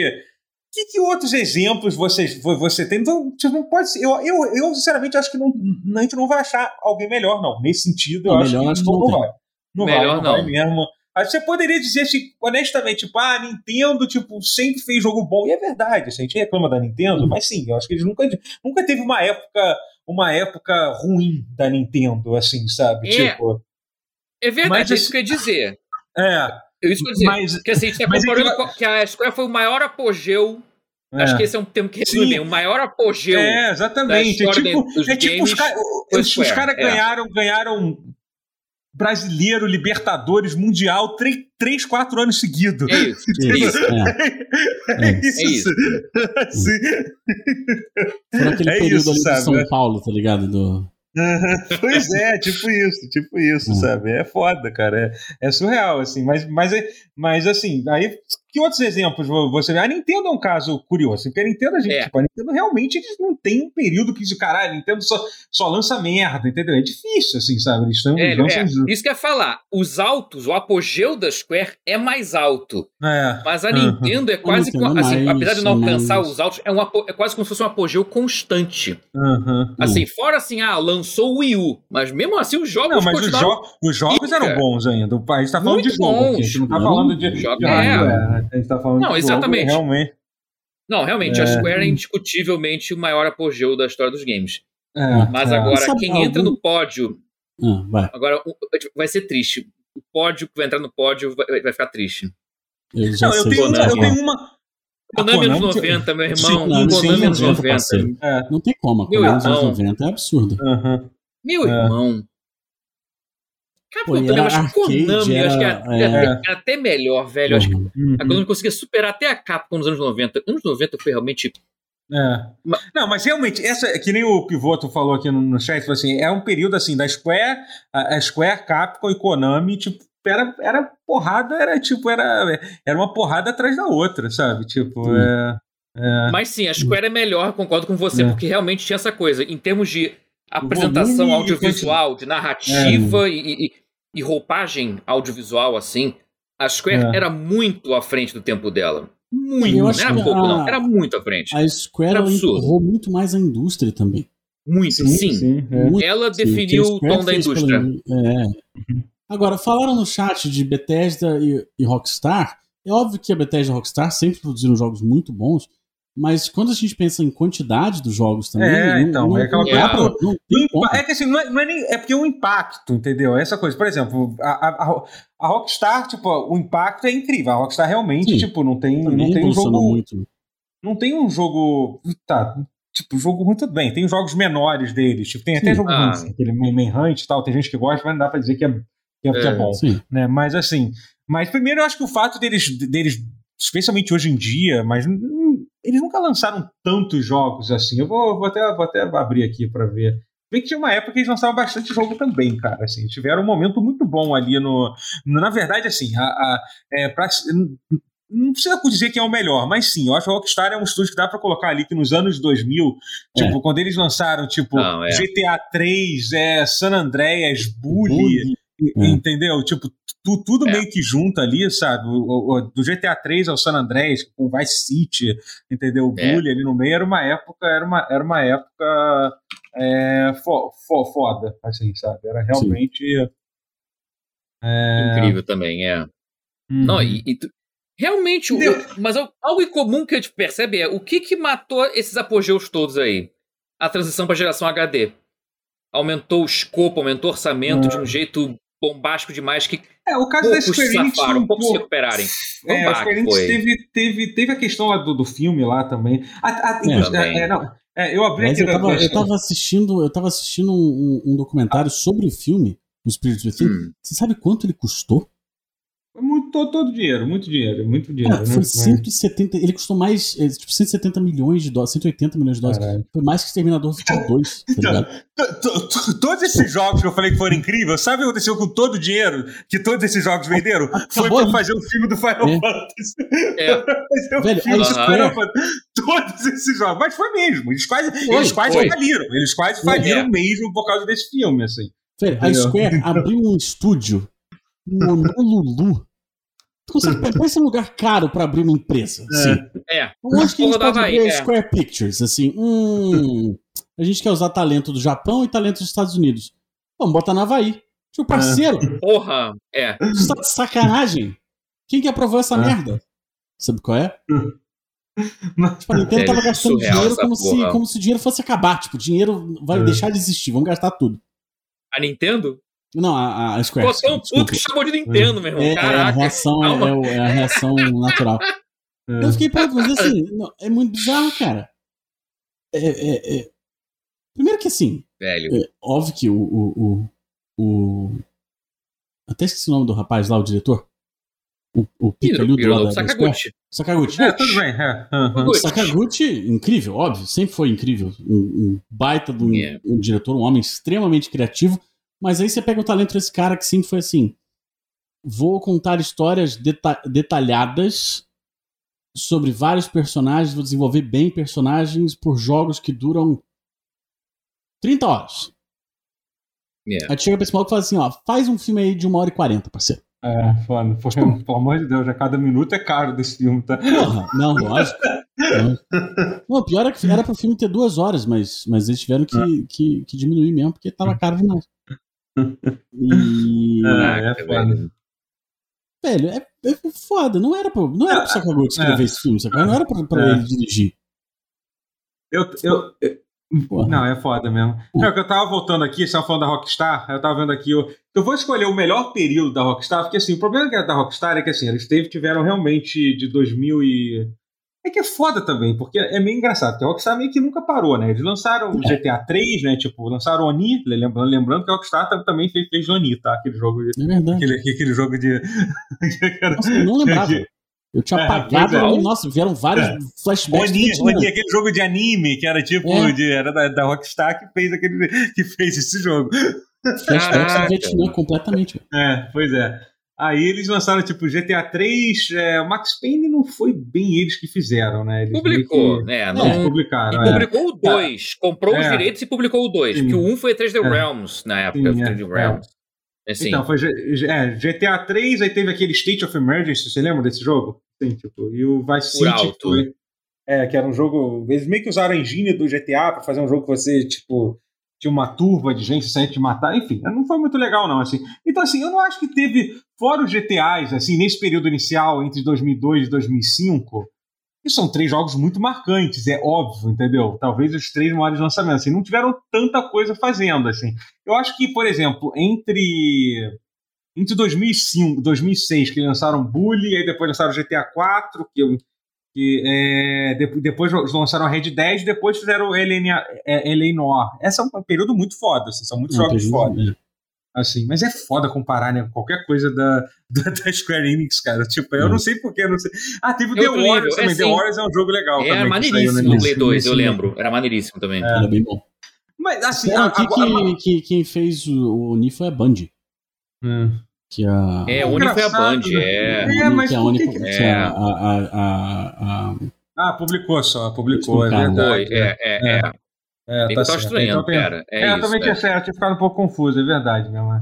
que, que outros exemplos vocês, você tem? Então, tipo, não pode ser. Eu, eu, eu, sinceramente, acho que não, a gente não vai achar alguém melhor, não. Nesse sentido, eu não, acho que não, não vai. Não melhor vai, não, não. vai mesmo. Você poderia dizer, assim, honestamente, tipo, ah, a Nintendo, tipo, sempre fez jogo bom. E é verdade, assim, a gente reclama da Nintendo, uhum. mas sim, eu acho que eles nunca, nunca teve uma época, uma época ruim da Nintendo, assim, sabe? É, tipo. É verdade, mas, é isso que eu ia dizer. É. Eu isso que eu dizer. Mas, que assim, a gente tá comparando é que... que a Square foi o maior apogeu é. Acho que esse é um termo que resume bem. O maior apogeu. É, exatamente. É tipo, é tipo os, os, os caras é. ganharam, ganharam brasileiro, Libertadores, Mundial, três, três quatro anos seguidos. É isso. É isso. É, [laughs] é isso. É isso. Assim. Foi aquele é período isso, ali sabe? de São Paulo, tá ligado? Do... [laughs] pois é, tipo isso, tipo isso, sabe? É foda, cara. É, é surreal, assim. Mas, mas, mas, assim, aí que outros exemplos você vê? A Nintendo é um caso curioso, porque a Nintendo, a gente, é. tipo, a Nintendo realmente eles não tem um período que diz, caralho, a Nintendo só, só lança merda, entendeu? É difícil, assim, sabe? Eles estão. É, é. Isso que é falar, os altos, o apogeu da Square é mais alto. É. Mas a Nintendo é quase. assim, mais, apesar de não alcançar os altos, é, um, é quase como se fosse um apogeu constante. Uhum. Assim, fora assim, ah, lançou o Wii U, mas mesmo assim os jogos. Não, mas os, jo os, jogos eram bons ainda. A gente tá falando Muito de jogo, bons. a gente não tá falando de, de, de hardware. É. A gente tá falando não, de exatamente. Jogo, realmente. Não, realmente, é. a Square é indiscutivelmente o maior apogeu da história dos games. É, Mas é. agora, quem algum... entra no pódio. Ah, vai. Agora, vai ser triste. O pódio que vai entrar no pódio vai, vai ficar triste. Eu, não, eu, tenho, uma, eu tenho uma. Konami anos 90, meu irmão. Konami anos 90. É. Não tem como. A Konami anos 90 é absurdo. Uhum. Meu irmão. Capcom Pô, também, acho que Konami, era, acho que era, é, era, até melhor, velho. Uhum. Acho que uhum. a Konami conseguia superar até a Capcom nos anos 90. Anos 90 foi realmente. É. Mas, não, mas realmente, essa, que nem o Pivoto falou aqui no, no chat, assim, é um período assim, da Square, a, a Square, Capcom e Konami, tipo, era, era porrada, era tipo, era, era uma porrada atrás da outra, sabe? Tipo, é, é, Mas sim, a Square é melhor, concordo com você, é. porque realmente tinha essa coisa. Em termos de apresentação audiovisual, de narrativa é. e, e, e, roupagem audiovisual, assim, a Square é. era muito à frente do tempo dela. Muito, não era pouco, a, não. Era muito à frente. A Square empurrou muito mais a indústria também. Muito, sim. sim. sim é. Ela definiu sim, o tom da indústria. É. Agora, falaram no chat de Bethesda e, e Rockstar. É óbvio que a Bethesda e a Rockstar sempre produziram jogos muito bons, mas quando a gente pensa em quantidade dos jogos também. É, não, então, não, é aquela coisa. É, é que assim, não é, não é, nem. É porque o impacto, entendeu? Essa coisa. Por exemplo, a, a, a Rockstar, tipo, o impacto é incrível. A Rockstar realmente, Sim, tipo, não tem, não tem um jogo. Muito. Não tem um jogo. Tá. Tipo, jogo muito bem. Tem jogos menores deles. Tipo, tem até jogo ah. ruim, aquele Manhunt e tal. Tem gente que gosta, mas não dá pra dizer que é, que é, que é bom. Né? Mas assim. Mas primeiro eu acho que o fato deles, deles especialmente hoje em dia, mas eles nunca lançaram tantos jogos assim. Eu vou, vou, até, vou até abrir aqui para ver. Vê que tinha uma época que eles lançavam bastante jogo também, cara. Assim, tiveram um momento muito bom ali no. Na verdade, assim, a, a é, pra, não precisa dizer que é o melhor, mas sim, eu acho que o Rockstar é um estúdio que dá para colocar ali que nos anos 2000, é. tipo, quando eles lançaram, tipo, não, é. GTA 3, é, San Andreas, Bully, Bully. É. Entendeu? Tipo, tu, tudo é. meio que junto ali, sabe? O, o, do GTA 3 ao San Andreas, com Vice City, entendeu? O é. Bully ali no meio era uma época, era uma, era uma época é, fo, fo, foda, assim, sabe? Era realmente. É... Incrível também, é. Uhum. Não, e, e tu, realmente, o, mas algo em comum que a gente percebe é o que que matou esses apogeus todos aí? A transição para geração HD. Aumentou o escopo, aumentou o orçamento de um jeito bombástico demais que é, o caso da Square Enix safaram, um poucos se recuperarem. É, a Square Enix teve, teve, teve a questão lá do, do filme lá também. A, a, é, é, não, é, eu abri aqui eu tava, eu tava assistindo, eu tava assistindo um, um documentário sobre o filme, o Spirit Within. Hum. Você sabe quanto ele custou? Muito, todo, todo dinheiro, muito dinheiro, muito dinheiro. Cara, né? foi 170, ele custou mais, é, tipo, 170 milhões de dólares, 180 milhões de dólares. Caralho. Foi mais que Exterminador do Futuro 2, tá então, todos esses jogos que eu falei que foram incríveis, sabe o que aconteceu com todo o dinheiro que todos esses jogos venderam? Acabou foi pra fazer o um filme do Final é. Fantasy. É. fazer Velho, filme do Final Fantasy. Todos esses jogos. Mas foi mesmo. Eles quase, foi, eles quase foi. faliram. Eles quase faliram é. mesmo por causa desse filme, assim. Velho, a Square abriu um estúdio no Honolulu Tu consegue pegar esse lugar caro para abrir uma empresa. Assim. É. Onde que a gente pode ver é. Square Pictures? Assim, hum, a gente quer usar talento do Japão e talento dos Estados Unidos. Vamos botar na Havaí. Tio parceiro. [laughs] Porra, é. Você tá de sacanagem? Quem que aprovou essa é. merda? Sabe qual é? tipo, a Nintendo tava gastando dinheiro como se, como se o dinheiro fosse acabar. Tipo, o dinheiro vai é. deixar de existir, vamos gastar tudo. A Nintendo? Não, a, a Square. Pô, tão puto que chamou de Nintendo, meu irmão. É, Caraca. É a reação, é, é, a reação natural. [laughs] É. Eu fiquei pronto, mas assim, não, é muito bizarro, cara. É, é, é... Primeiro que assim. Velho. É óbvio que o, o, o, o. Até esqueci o nome do rapaz lá, o diretor. O, o picaludo lá da, Sakaguchi. Sakaguchi. É, tudo bem. É. Uhum. Sakaguchi, incrível, óbvio, sempre foi incrível. Um, um baita de um, yeah. um diretor, um homem extremamente criativo mas aí você pega o talento desse cara que sim foi assim. Vou contar histórias deta detalhadas sobre vários personagens, vou desenvolver bem personagens por jogos que duram 30 horas. Yeah. Aí chega pra esse maluco e fala assim, ó, faz um filme aí de uma hora e quarenta, parceiro. É, foda. Porque, [laughs] pelo amor de Deus, já cada minuto é caro desse filme, tá? Porra, não, lógico. Não, pior é que era pro filme ter duas horas, mas, mas eles tiveram que, é. que, que diminuir mesmo, porque tava caro demais. E. [laughs] É, é foda. Velho, é, é foda. Não era pra, não era pro Sakaguchi escrever é. esse filme, sabe? Não era pra, pra é. ele dirigir. Eu, eu, eu não, é foda mesmo. Eu tava voltando aqui, você tava falando da Rockstar, eu tava vendo aqui. Eu, eu vou escolher o melhor período da Rockstar, porque assim, o problema da Rockstar é que assim, eles teve, tiveram realmente de 2000 e. É que é foda também, porque é meio engraçado, porque a Rockstar meio que nunca parou, né? Eles lançaram o GTA 3, né? Tipo, lançaram o Oni, lembrando, lembrando que a Rockstar também fez, fez Oni, tá? Aquele jogo de. É verdade. Aquele, aquele jogo de. [laughs] Nossa, eu não lembrava. Eu tinha é, apagado, é. nossa, vieram vários é. flashbacks. Oni, Oni, aquele jogo de anime que era tipo, é. de, era da, da, Rockstar que fez, aquele, que fez esse jogo. Flashbacks do Vietnã completamente. É, pois é. Aí eles lançaram tipo GTA 3, é, o Max Payne não foi bem eles que fizeram, né? Eles publicou, que, né? Não, eles publicaram. E é. publicou o 2, comprou os é. direitos e publicou o 2. Porque o 1 um foi 3D é. Realms na época, Sim, 3D Realms. Assim. Então, foi GTA 3, aí teve aquele State of Emergency, você lembra desse jogo? Sim, tipo, e o Vice City alto. foi. É, que era um jogo. Eles meio que usaram a engine do GTA pra fazer um jogo que você, tipo tinha uma turba de gente saindo de matar, enfim, não foi muito legal não, assim. Então, assim, eu não acho que teve, fora os GTAs, assim, nesse período inicial, entre 2002 e 2005, que são três jogos muito marcantes, é óbvio, entendeu? Talvez os três maiores lançamentos, assim, não tiveram tanta coisa fazendo, assim. Eu acho que, por exemplo, entre entre 2005 2006, que lançaram Bully, aí depois lançaram GTA 4, que eu que é, depois lançaram a Red 10 depois fizeram Elena, é, Eleanor. Esse é um período muito foda, assim, são muitos jogos foda. É. Assim, mas é foda comparar, né? Qualquer coisa da, [laughs] da, da Square Enix, cara. Tipo, eu não sei porquê, eu não sei. Ah, teve o The Warriors também. The Warriors é um jogo legal. Era também, maneiríssimo no Play 2, eu lembro. Era maneiríssimo também. É. Era bem bom. Mas assim. Então, aqui que, que, quem fez o, o foi a Band. Hum. Que a... É, a Uni foi a Band, né? é. É, mas que a por Uni, que... que a, a, a, a, Ah, publicou só, publicou, é verdade. Foi, é, é, é. É, tá tá estranhando, então, cara. É, é isso, eu também é. tinha, certo, tinha ficado um pouco confuso, é verdade mesmo. é.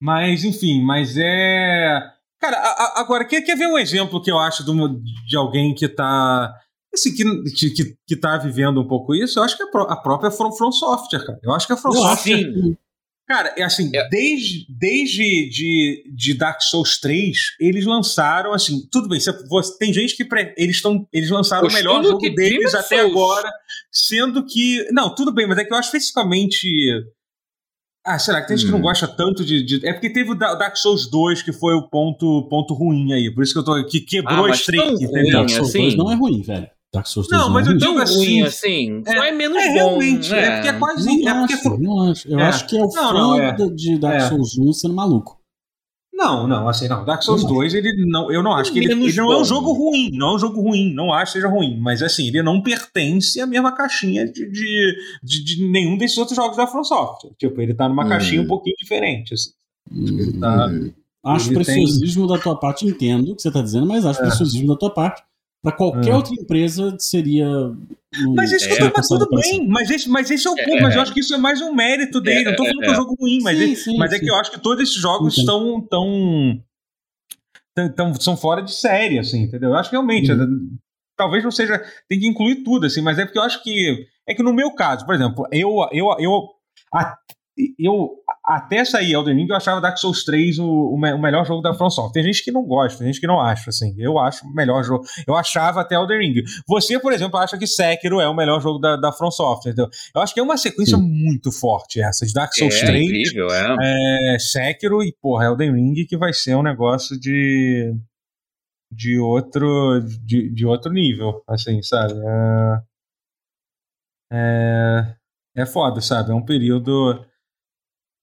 Mas, enfim, mas é. Cara, a- a- agora, quer, quer ver um exemplo que eu acho de, uma- de alguém que tá. Assim, que, que, que tá vivendo um pouco isso? Eu acho que a, pró- a própria From, From Software, cara. Eu acho que a From Software. Sim, Cara, é assim, É. desde, desde de, de Dark Souls 3, eles lançaram, assim, tudo bem, você, você- tem gente que pre- eles estão eles lançaram o melhor jogo deles Demon até Souls. agora, sendo que, não, tudo bem, mas é que eu acho fisicamente ah, será que tem gente que não Hum. gosta tanto de, de- É porque teve o Da- Dark Souls 2 que foi o ponto, ponto ruim aí. Por isso que eu tô. que quebrou Ah, a streak, entendeu? Dark Souls assim? 2 não é ruim, velho. Dark Souls 2 Não, não, mas é eu digo assim, assim. Só é menos É, bom. realmente. É, né? porque é quase. Não, é porque acho, não acho. Eu É. acho que é o Não, fã não, é. de Dark É. Souls 1 sendo maluco. Não, não, assim, não. Dark Souls Eu não 2, ele não, eu não acho que ele, ele não é um jogo ruim, não é um jogo ruim, não acho que seja ruim, mas assim, ele não pertence à mesma caixinha de, de, de, de nenhum desses outros jogos da From Software. Tipo, ele tá numa Hum. caixinha um pouquinho diferente, assim. Ele tá- Hum. Acho Ele preciosismo da tua parte, entendo o que você tá dizendo, mas acho É. preciosismo da tua parte. Pra qualquer É. outra empresa seria. um- Mas isso que eu É. tô mas tudo bem, mas esse, mas esse é o ponto, É. mas eu acho que isso é mais um mérito dele. É, eu não tô falando é, que é um é. jogo ruim, mas, Sim, é, sim, mas é sim. que eu acho que todos esses jogos estão tão, tão, tão- são fora de série, assim, entendeu? Eu acho que realmente, Uhum. talvez não seja, tem que incluir tudo, assim, mas é porque eu acho que, é que no meu caso, por exemplo, eu, eu, eu, a- eu até sair Elden Ring, eu achava Dark Souls 3 o, o, o melhor jogo da From Software. Tem gente que não gosta, tem gente que não acha, assim. Eu acho o melhor jogo. Eu achava até Elden Ring. Você, por exemplo, acha que Sekiro é o melhor jogo da, da From Software. entendeu? Eu acho que é uma sequência Sim. muito forte essa, de Dark Souls É 3, incrível, é. é, Sekiro e, porra, Elden Ring, que vai ser um negócio de de outro de, de outro nível, assim, sabe? É, é, é foda, sabe? É um período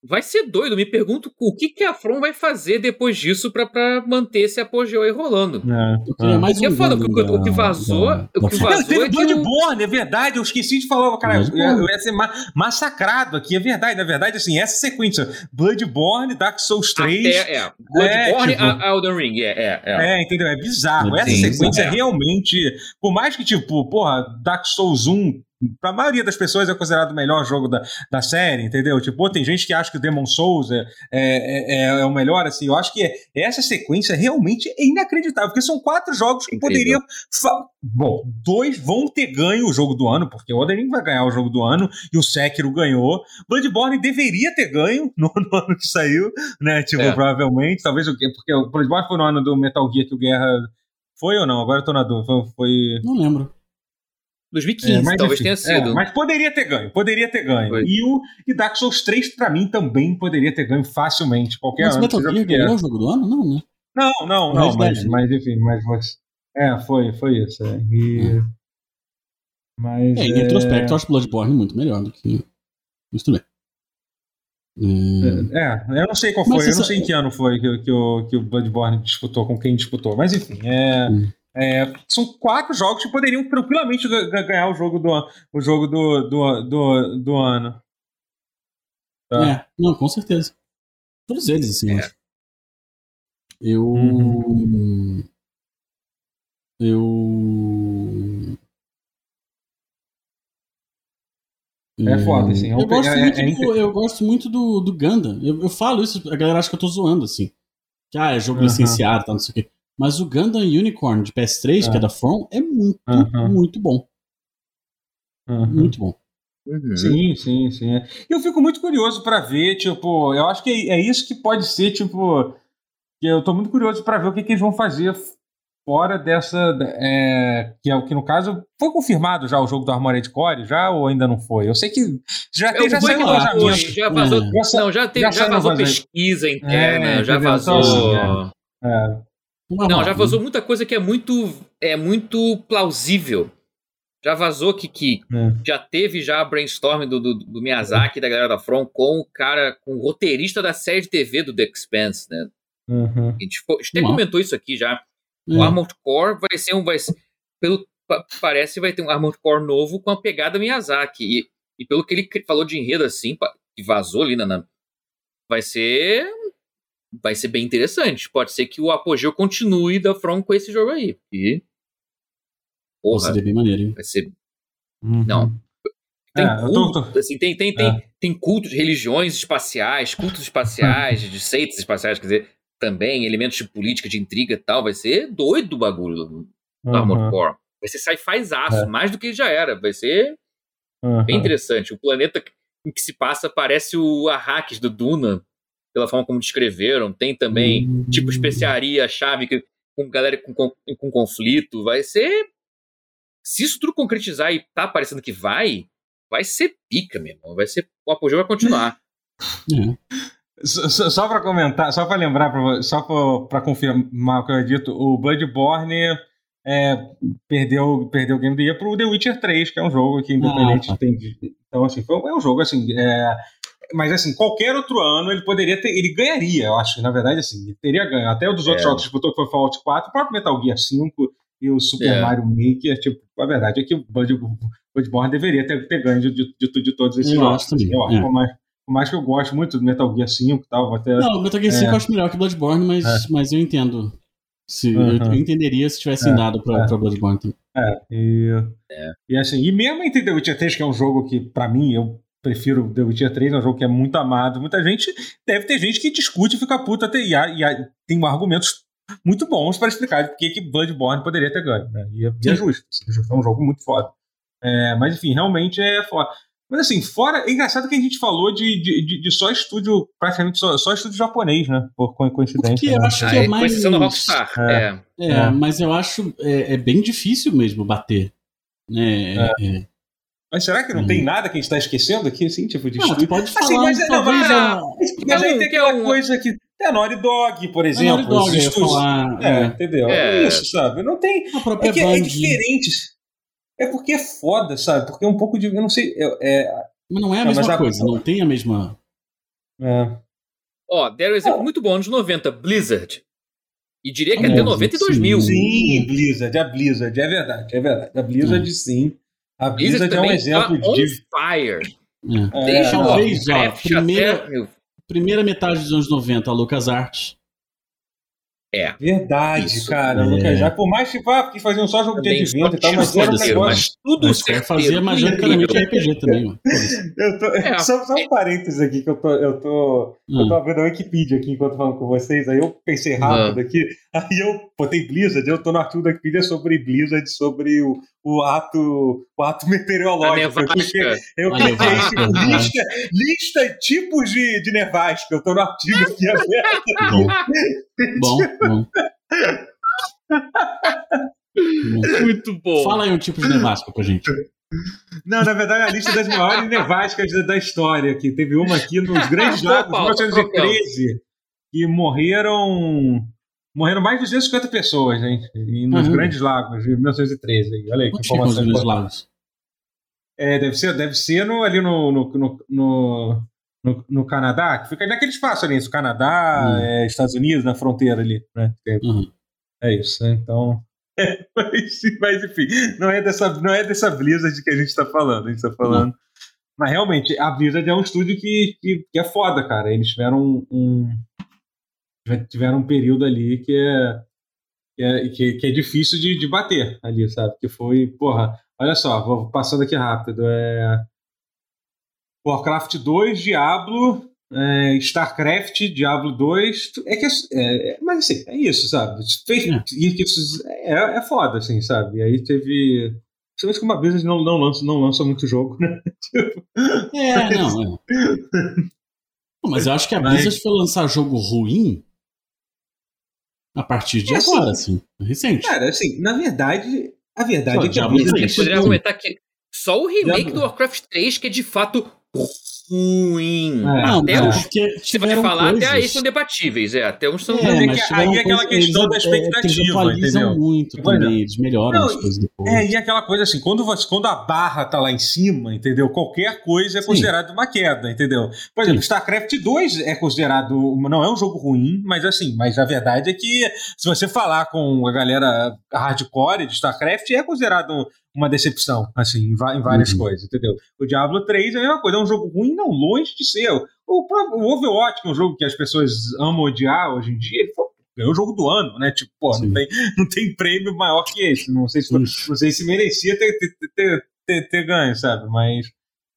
Vai ser doido. Me pergunto o que, que a From vai fazer depois disso pra, pra manter esse apogeu aí rolando. é, queria é. mais é um foda, o que- o que vazou- da- o que vazou- teve é Bloodborne, é verdade. Eu esqueci de falar, cara. Eu, eu ia ser ma- massacrado aqui, é verdade. Na verdade, assim, essa sequência: Bloodborne, Dark Souls 3. Até, é. Bloodborne tipo- a Elden Ring. É, é, é. É, entendeu? É bizarro. Essa sequência é. realmente. Por mais que, tipo, porra, Dark Souls 1, pra maioria das pessoas é considerado o melhor jogo da, da série, entendeu? Tipo, pô, tem gente que acha que o Demon Souls é, é, é, é o melhor, assim. Eu acho que essa sequência realmente é inacreditável, porque são quatro jogos que Incrível. poderiam. Bom, dois vão ter ganho o jogo do ano, porque o Ring vai ganhar o jogo do ano e o Sekiro ganhou. Bloodborne deveria ter ganho [laughs] no, no ano que saiu, né? Tipo, É. provavelmente. Talvez o quê? Porque o Bloodborne foi no ano do Metal Gear que o Guerra. Foi ou não? Agora eu tô na dúvida. Foi. foi- Não lembro. 2015, é, mas talvez enfim, tenha sido. é, mas poderia ter ganho, poderia ter ganho. Foi. E o e Dark Souls 3, pra mim, também poderia ter ganho facilmente. Qualquer Mas ano. Metal Gear é. ganhou o jogo do ano? Não, né? Não, não, não, Red mas, mas enfim, mas você. É, foi, foi isso. é. E- Mas. É, em é, retrospecto, eu acho Bloodborne muito melhor do que. Mas tudo bem. É, É, eu não sei qual Mas foi, eu não sei em que ano foi que, o- que, o, que o Bloodborne disputou, com quem disputou. Mas enfim, é, Hum. É, são quatro jogos que poderiam tranquilamente ga- ga- ganhar o jogo do, o jogo do, do, do, do ano. Tá. É, não, com certeza. Todos eles, assim, eu É. acho. Eu. Uhum. Eu. É foda, assim. é Eu pe- gosto, é- muito é do, eu gosto muito do, do Gundam. Eu, eu falo isso, a galera acha que eu tô zoando, assim. Que, ah, é jogo licenciado, tá, não sei o quê. Mas o Gundam Unicorn de PS3, que é Ah. da From, é muito, muito bom. Uhum. Muito bom. Uhum. Sim, sim, sim. Eu fico muito curioso para ver, tipo, eu acho que é, é isso que pode ser, tipo, que eu tô muito curioso para ver o que, que, eles vão fazer fora dessa, é, que é o que no caso foi confirmado já o jogo do Armored Core, já ou ainda não foi? Eu sei que já tem, já saiu vazamento. Já vazou, é. não, já, tem, já, já vazou pesquisa interna, é, já vazou. Então, é. Não, já vazou muita coisa que é muito, é muito plausível. Já vazou que, que é. já teve já a brainstorm do, do, do Miyazaki, da galera da From, com o cara, com o roteirista da série de TV do The Expanse, né? Uhum. A, gente, a gente até comentou isso aqui já. O Armored Core vai ser um. Vai ser, pelo, parece vai ter um Armored Core novo com a pegada Miyazaki. E, e pelo que ele falou de enredo assim, que vazou ali na, na. Vai ser. Vai ser bem interessante. Pode ser que o apogeu continue da From com esse jogo aí. E Porra, vai ser bem maneiro, hein? Vai ser. Uhum. Não. Tem, é, culto, tô... assim, tem, tem, tem, é. tem cultos, religiões espaciais, cultos espaciais, [laughs] de seitas espaciais, quer dizer, também elementos de política, de intriga e tal. Vai ser doido o bagulho do uhum. Armored Core. Vai ser sci-fi aço, é. mais do que já era. Vai ser uhum. bem interessante. O planeta em que se passa parece o Arrakis do Duna, pela forma como descreveram. Tem também, uhum. tipo, especiaria, chave com galera com, com, com conflito. Vai ser se isso tudo concretizar e tá parecendo que vai, vai ser pica, meu irmão. Vai ser, o apogeu vai continuar. [laughs] É. Só, só para comentar, só para lembrar, pra, só para confirmar o que eu tinha dito, o Bloodborne é, perdeu, perdeu o Game of the Year pro The Witcher 3, que é um jogo que independente ah, tá. tem. Então, assim, foi, é um jogo assim. É, mas assim, qualquer outro ano ele poderia ter, ele ganharia, eu acho, na verdade, assim, ele teria ganho. Até o dos outros é. jogos que disputou, que foi Fallout 4, o próprio Metal Gear 5 e o Super é. Mario Maker, tipo, a verdade é que o Bloodborne deveria ter, ter ganho de, de, de, de todos esses eu jogos. Acho também. Eu acho, é. por, mais, por mais que eu goste muito do Metal Gear 5 e tal, até... Não, o Metal Gear 5 é. eu acho melhor que Bloodborne, mas, é. mas eu entendo. Se, uhum. eu, eu, entenderia se tivessem é, dado pra, é. pra Bloodborne também. É, e, é. e assim, e mesmo entre The Witcher 3, que é um jogo que, pra mim, eu prefiro The Witcher 3, é um jogo que é muito amado. Muita gente, deve ter gente que discute e fica puta e, e, e tem argumentos muito bons para explicar por que Bloodborne poderia ter ganho. Né? E, é, e é justo. É um jogo muito foda. É, mas enfim, realmente é foda. Mas assim, fora. É engraçado que a gente falou de, de, de só estúdio, praticamente só, só estúdio japonês, né? Por coincidência. Porque eu né? acho que é, é mais. Rockstar. É, é, é, é, mas eu acho é, é, bem difícil mesmo bater. Né? É. Mas será que não hum. tem nada que a gente está esquecendo aqui, assim, tipo de não, estúdio? Pode assim, falar, assim, mas, não, mas, já... mas aí tem aquela coisa que tem a Naughty Dog, por exemplo. A Naughty Dog, falar, é, é, entendeu? É. é. isso, sabe? Não tem. A é, que, é diferente. É porque é foda, sabe? Porque é um pouco de. Eu não sei. É, mas não é a não, mesma coisa, a... não tem a mesma. É. Ó, deram um exemplo muito bom, anos 90, Blizzard. E diria que até 90 e 2000. Sim, Blizzard, a Blizzard, é verdade, é verdade. A Blizzard, sim. A Blizzard, é um exemplo tá de. Fire. É. Deixa Talvez, ó, primeira, até, primeira metade dos anos 90, a LucasArts. É. Verdade, Isso. cara. É. Lucas, já por mais que ah, que faziam só jogo de advento e tal, mas era um negócio. Mas tudo mas quer fazer majoritariamente RPG também, mano. eu tô, é. só, só um parênteses aqui que eu tô. Eu tô, hum. eu tô vendo a Wikipedia aqui enquanto falando com vocês. Aí eu pensei rápido hum. aqui. Aí eu botei Blizzard, eu tô no artigo da Wikipedia sobre Blizzard, sobre o, o ato, o ato [laughs] meteorológico. Eu cliquei, eu cliquei tipo, lista, lista tipos de, de nevasca. Eu tô no artigo aqui aberto. [laughs] Bom, bom. [laughs] Muito bom. Fala aí um tipo de nevasca pra gente. Não, na verdade, a lista das maiores nevascas da história. Que teve uma aqui nos Grandes Lagos, 1913, que morreram. Morreram mais de 250 pessoas, hein? Nos uhum. Grandes Lagos, em 1913. Olha aí, que informação. Grandes Lagos? É, deve ser, deve ser no, ali no, no, no, no no, Canadá, que fica naquele espaço ali, o Canadá, uhum. é, Estados Unidos, na fronteira ali, né? Uhum. É isso, né? Então. [laughs] mas, mas, enfim, não é, dessa, não é dessa Blizzard que a gente está falando. A gente está falando. Mas realmente, a Blizzard é um estúdio que, que, que é foda, cara. Eles tiveram um, um, tiveram um período ali que é, que é, que, que é difícil de, de bater ali, sabe? Que foi, porra, olha só, vou passando aqui rápido. É, Warcraft 2, Diablo, é, StarCraft, Diablo 2. É que é, é, mas assim, é isso, sabe? Fez, é. Isso é, é foda, assim, sabe? E aí teve. Você vê que uma Blizzard não, não, lança, não lança muito jogo, né? [laughs] É, não, é. [laughs] Mas eu acho que a Blizzard Mas... foi lançar jogo ruim a partir de é, agora, assim, recente. Cara, assim, na verdade, a verdade Só, é que a Blizzard... Poderia argumentar que só o remake do Warcraft 3 que é de fato ruim. É, até é, os, você vai falar, coisas... até aí são debatíveis, é, até uns são... É, mas aí é aquela questão da expectativa, eles entendeu? muito também, eles melhoram não, as coisas depois. É, e aquela coisa assim, quando, você, quando a barra tá lá em cima, entendeu? Qualquer coisa é considerado uma queda, entendeu? Por exemplo, Sim. StarCraft 2 é considerado, não é um jogo ruim, mas assim, mas a verdade é que se você falar com a galera hardcore de StarCraft, é considerado uma decepção, assim, em, várias uhum. coisas, entendeu? O Diablo 3 é a mesma coisa, é um jogo ruim, não, longe de ser. O, o Overwatch, que é um jogo que as pessoas amam odiar hoje em dia, ele foi ganhou o jogo do ano, né? Tipo, pô, não tem, [laughs] não tem prêmio maior que esse. Não sei se, não sei se merecia ter, ter, ter, ter, ter ganho, sabe? Mas,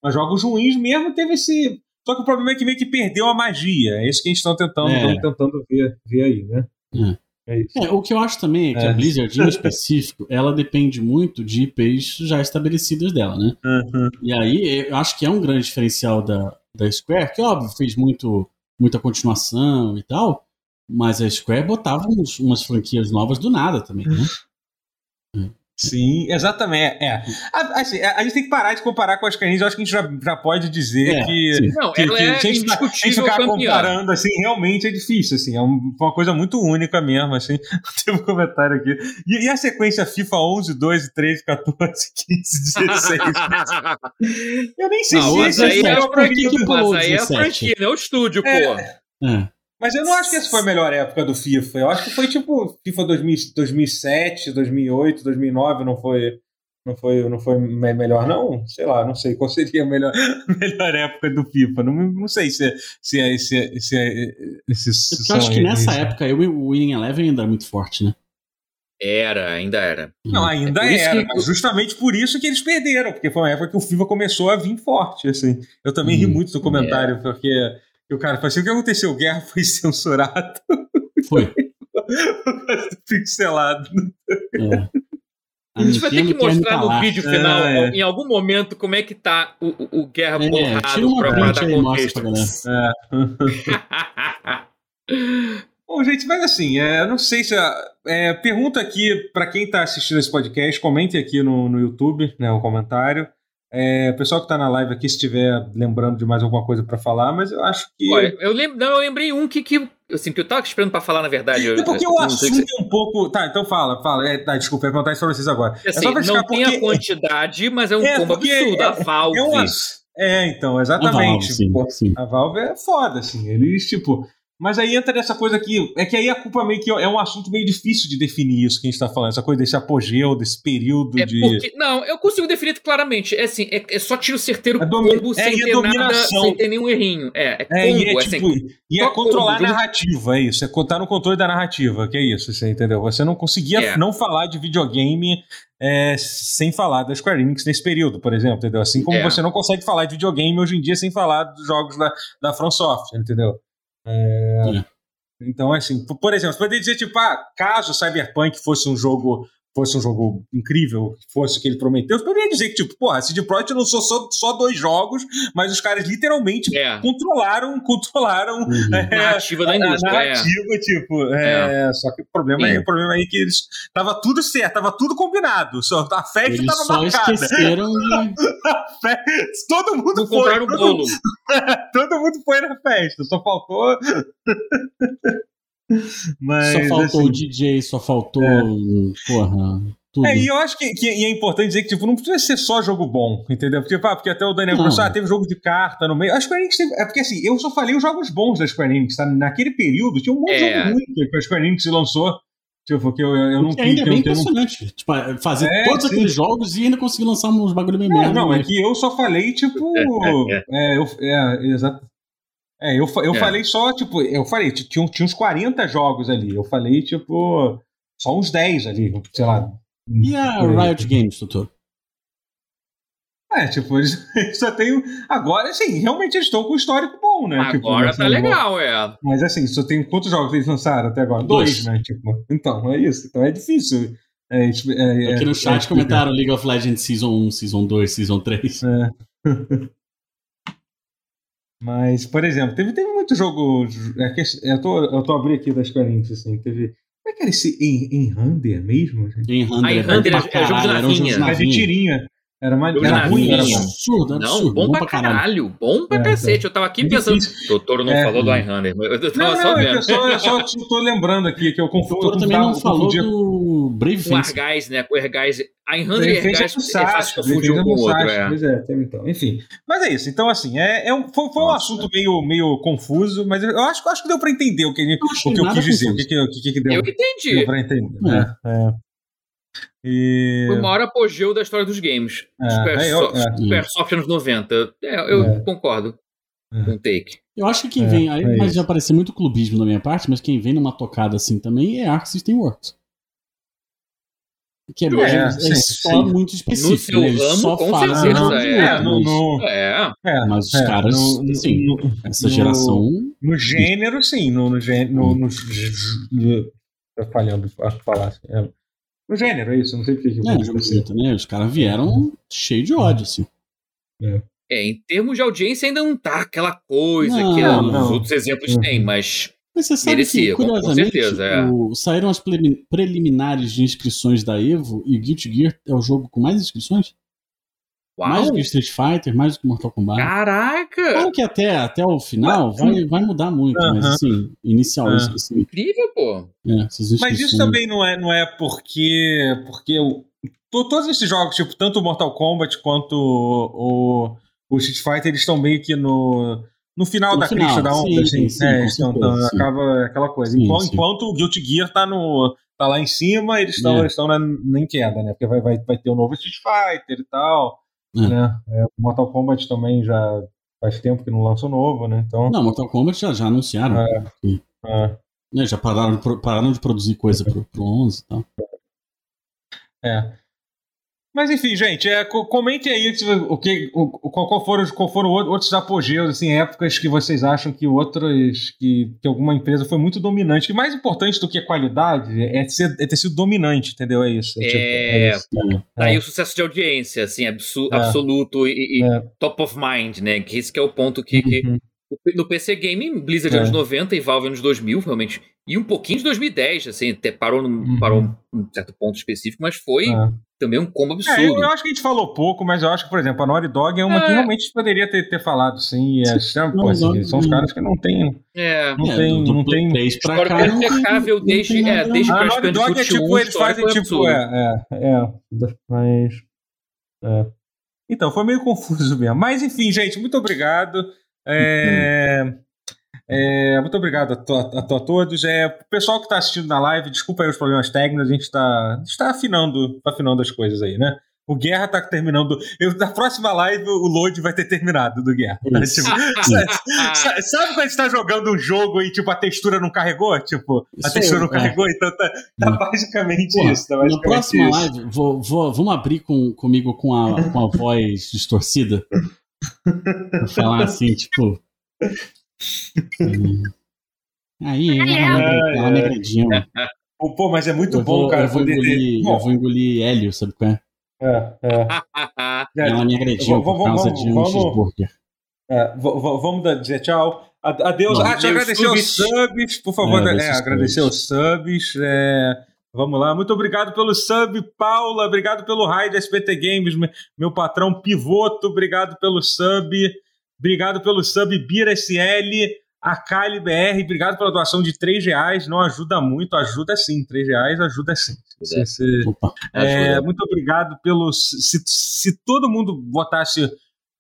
mas jogos ruins mesmo teve esse. Só que o problema é que meio que perdeu a magia. É isso que a gente está tentando, é. tentando ver, ver aí, né? É. É isso. É, o que eu acho também é que é. a Blizzard, em específico, [laughs] ela depende muito de IPs já estabelecidas dela, né? Uhum. E aí, eu acho que é um grande diferencial da, da Square, que, óbvio, fez muito, muita continuação e tal, mas a Square botava uns, umas franquias novas do nada também, né? [laughs] Sim, exatamente. É. A, assim, a, gente tem que parar de comparar com as caninhas. Eu acho que a gente já, já pode dizer é, que. Não, que, ela que, é a gente, a gente ficar comparando, assim, realmente é difícil. Assim, é uma coisa muito única mesmo. Assim. [laughs] Tem um comentário aqui. E, e, a sequência FIFA 11, 12, 13, 14, 15, 16? eu nem sei não, se mas aí é a franquia, mas aí é a franquia, não é o estúdio, é, pô. É. Mas eu não acho que essa foi a melhor época do FIFA. Eu acho que foi tipo FIFA 2000, 2007, 2008, 2009, não foi não foi, não foi melhor, não? Sei lá, não sei qual seria a melhor, [laughs] melhor época do FIFA. Não, não sei se, se é esse. Se é esse eu acho que nessa época o Winning Eleven ainda era muito forte, né? Era, ainda era. Não, ainda é era, que... justamente por isso que eles perderam, porque foi uma época que o FIFA começou a vir forte, assim. Eu também hum, ri muito do comentário, é. porque e o cara falou assim: o que aconteceu? Guerra foi [laughs] censurado. Foi. [laughs] Pixelado. É. A gente vai ter que mostrar no vídeo final, é, é. em algum momento, como é que tá o, o, Guerra é, borrado pra, pra dar contexto. É. [laughs] Bom, gente, mas assim, é, não sei se. É, pergunta aqui para quem está assistindo esse podcast, comente aqui no, no YouTube, né, o comentário. É, o pessoal que está na live aqui, se estiver lembrando de mais alguma coisa para falar, mas eu acho que. Olha, eu, lembro, não, eu lembrei um que, que, assim, que eu estava esperando para falar, na verdade. É porque eu, o assunto é um pouco. Tá, então fala, fala. É, tá, desculpa, eu ia perguntar isso para vocês agora. É assim, é não tem a quantidade, mas é um é, combo absurdo. a Valve. É, um, é, então, exatamente. A Valve, sim, sim. a Valve é foda, assim. Eles, tipo. Mas aí entra nessa coisa aqui, é que aí a culpa meio que é um assunto meio difícil de definir isso que a gente tá falando, essa coisa desse apogeu, desse período é de. Porque, não, eu consigo definir claramente. É assim, é, é só tiro certeiro é domi... combo é, sem é ter nada, sem ter nenhum errinho. É, é, é combo, e é, tipo, assim, e é controlar combo, a narrativa, é isso. É contar no controle da narrativa, que é isso, você entendeu? Você não conseguia é. não falar de videogame é, sem falar da Square Enix nesse período, por exemplo, entendeu? Assim como é. você não consegue falar de videogame hoje em dia sem falar dos jogos da, da From Software, entendeu? É, então, assim, por exemplo, você poderia dizer, tipo, ah, caso Cyberpunk fosse um jogo fosse um jogo incrível, fosse o que ele prometeu, eu poderia dizer que, tipo, porra, a CD Projekt lançou só, só dois jogos, mas os caras literalmente é. controlaram, controlaram uhum. é, narrativa da indústria. A narrativa, é. tipo, é, é. só que o problema, é, o problema aí é que eles tava tudo certo, tava tudo combinado, só a festa eles tava só marcada. esqueceram [laughs] de... todo mundo Não foi. Todo, bolo. [laughs] todo mundo foi na festa, só faltou [laughs] mas, só faltou assim, o DJ, só faltou. É. Porra. Tudo. É, e eu acho que, que é importante dizer que tipo, não precisa ser só jogo bom, entendeu? Porque, pá, porque até o Daniel falou, ah, teve jogo de carta no meio. A Square Enix teve, É porque assim, eu só falei os jogos bons da Square Enix, tá? Naquele período tinha um monte de é. jogo ruim que a Square Enix lançou. Tipo, que eu, eu não ainda é bem impressionante. Não... Tipo, fazer é, todos sim. aqueles jogos e ainda conseguir lançar uns bagulho bem merda. Não, é que eu só falei, tipo. [laughs] é, eu, é, exato. É, eu, eu é. falei só, tipo, eu falei, tinha, tinha uns 40 jogos ali. Eu falei, tipo, só uns 10 ali, sei lá. E a Riot Games, doutor? É, tipo, eles, [laughs] só tem. Agora, sim, realmente eles estão com um histórico bom, né? Tipo, agora tipo, tá legal, é. Mas assim, só tem quantos jogos eles lançaram até agora? Dois, Dois né? Tipo, então, é isso. Então é difícil É, é, Aqui no chat comentaram League of Legends Season 1, Season 2, Season 3. É. [laughs] Mas, por exemplo, teve, teve muito jogo. É eu, tô, eu tô abrindo aqui das Corinthians, assim. Teve. Como é que era esse em, Rander mesmo? Rander, ah, em Rander é, é jogo de navinha. Um de tirinha. Era, mais, era ruim, era absurdo, absurdo. Não, bom, bom pra caralho. caralho. Bom pra é, cacete. Eu tava aqui é pensando. O doutor não é, falou do Einhander. Eu tava não, só vendo. Eu só, eu só tô lembrando aqui que eu confundo. O também não falou do Brave Fence. O Argais, né? Com o Argais. Einhander e Argais é fácil confundir um com o outro. É. Pois é, então. Enfim. Mas é isso. Então, assim, é, é um, foi, foi um assunto meio, meio confuso, mas eu acho, acho que deu pra entender o que, o que eu quis dizer. O que, que, que, deu, eu entendi. Deu pra entender. É. é. E... Foi o maior apogeu da história dos games. É, Super, é, eu, é. Super anos 90. É, eu é. concordo é. com o take. Eu acho que quem vem, aí é mas já parece muito clubismo da minha parte, mas quem vem numa tocada assim também é Arc System Works. Que é, é, é sim, só sim. muito específico. No seu né? ramo, só com certeza. É, no, no, é. é. Mas os caras, no, assim, no, essa geração. No gênero, sim. No, no, gênero, no, no, no, falhando a falar. Assim, é o gênero, é isso. Não sei porque que eu é, jogo né? Os caras vieram cheio de ódio, assim. É. é. em termos de audiência ainda não tá aquela coisa não, que não. os outros exemplos uhum. têm, mas. Mas você sabe merecia, que, curiosamente, com certeza, é. o, saíram as preliminares de inscrições da Evo e Guilty Gear é o jogo com mais inscrições? Uau. Mais do que Street Fighter, mais do que Mortal Kombat. Caraca! Claro que até, até o final vai, vai mudar muito, uh -huh. mas assim, inicialmente. Assim, Incrível, pô! É, mas isso também não é, não é porque. porque o, todos esses jogos, tipo, tanto o Mortal Kombat quanto o, o, o Street Fighter, eles estão meio que no. No final no da final, crista da onda, sim, assim. Sim, é, então, então acaba aquela coisa. Sim, enquanto, enquanto o Guilty Gear tá no, tá lá em cima, eles estão é. eles na, em queda, né? Porque vai, vai, vai ter o um novo Street Fighter e tal. É. Né? É, Mortal Kombat também já faz tempo que não lança novo, né? Então... Não, Mortal Kombat já, já anunciaram. É, que, é. Né, já pararam, pararam de produzir coisa pro, pro 11 e tal. É. Mas enfim, gente, é, comentem aí o que, o, qual, foram, qual foram outros apogeus, assim, épocas que vocês acham que outras, que, que alguma empresa foi muito dominante. E mais importante do que a qualidade é, ser, é ter sido dominante, entendeu? É isso. É, tipo, é, é isso. Aí o sucesso de audiência, assim, absu, é. absoluto e, e é. top of mind, né? Que esse que é o ponto que, que uhum. No PC Game, Blizzard anos 90 e Valve anos 2000, realmente. E um pouquinho de 2010, assim, até parou, no, uhum. parou um certo ponto específico, mas foi também um combo absurdo. É, eu, eu, acho que a gente falou pouco, mas eu acho que, por exemplo, a Naughty Dog é uma é. que realmente poderia ter, ter falado, sim. É, não, pô, assim, são os caras que não tem. É, não é, tem. Do, não do tem... Pra cá, não impecável desde, é, desde A Naughty Dog é tipo, eles fazem tipo. É, é, é. Mas. É. Então, foi meio confuso mesmo. Mas, enfim, gente, muito obrigado. É. Hum. É, muito obrigado a, to, a, a, todos. É, o pessoal que está assistindo na live, desculpa aí os problemas técnicos, a gente está tá afinando, tá afinando as coisas aí, né? O Guerra tá terminando. Eu, na próxima live, o load vai ter terminado do Guerra. Tá? Tipo, [laughs] sabe, sabe, quando a gente tá jogando um jogo e tipo, a textura não carregou? Tipo, a isso textura não é. carregou, então tá, tá basicamente Pô, isso. Tá basicamente na próxima isso. live, vou, vou, vamos abrir com, comigo com a, com a voz distorcida. Vou falar assim, tipo. Aí, ela me agredinha. Pô, mas é muito eu bom, vou, cara. Eu vou, engolir, eu vou engolir hélio, sabe qual é? É, é. ela me agrediu por causa de um cheeseburger. É, vamos dizer tchau. Adeus. Não, ah, deixa eu agradecer os subs, por favor. É, é agradecer os subs. É, vamos lá. Muito obrigado pelo sub, Paula. Obrigado pelo raid SPT Games, meu patrão pivoto. Obrigado pelo sub. Obrigado pelo sub Bira SL, a Kali BR, obrigado pela doação de 3 reais. Não ajuda muito, ajuda sim. 3 reais ajuda sim. Se, se, é, muito obrigado pelo. Se, se todo mundo botasse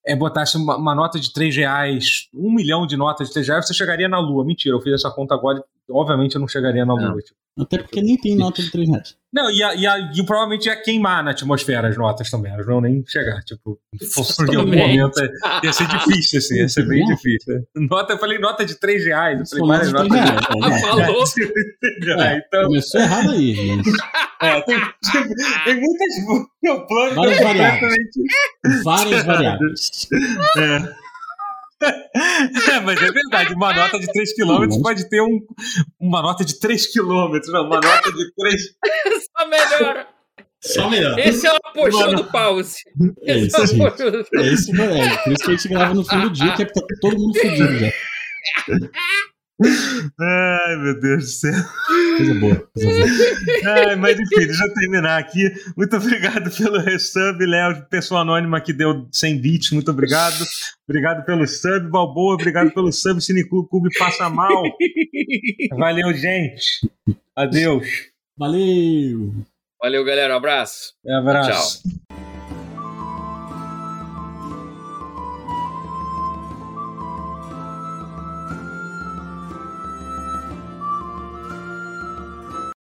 é, botasse uma, uma, nota de 3 reais, um milhão de notas de 3 reais, você chegaria na Lua. Mentira, eu fiz essa conta agora obviamente eu não chegaria na Lua. Tipo. Até porque nem tem nota de 3 reais. Não, e, a, e, a, e provavelmente ia queimar na atmosfera as notas também. Elas não nem chegar. Tipo, [laughs] em algum momento ia ser difícil, assim, ia ser bem difícil. Nota, eu falei nota de 3 reais. Eu falei várias notas reais, de... É, Falou. [laughs] É, então... Começou errado aí, [laughs] mas... É, tem, tem, tem muitas. Meu plano várias variáveis. Várias variáveis. É. É, mas é verdade, uma nota de 3 km pode ter um, uma nota de 3 km, não, uma nota de 3. [laughs] Só melhora. Só melhor. Esse é o apostão do pause. É isso, é, é isso, é, por isso que a gente grava no fim do dia, que é pra tá todo mundo fudido já. Ai, meu Deus do céu. Coisa boa, coisa boa. Ai, mas enfim, deixa eu terminar aqui. Muito obrigado pelo resub, Léo, pessoa anônima que deu 100 bits, muito obrigado. Obrigado pelo sub, Balboa, obrigado pelo sub, Cineclube Clube Passa Mal. Valeu, gente. Adeus. Valeu. Valeu, galera. Um abraço. Um abraço. Tchau.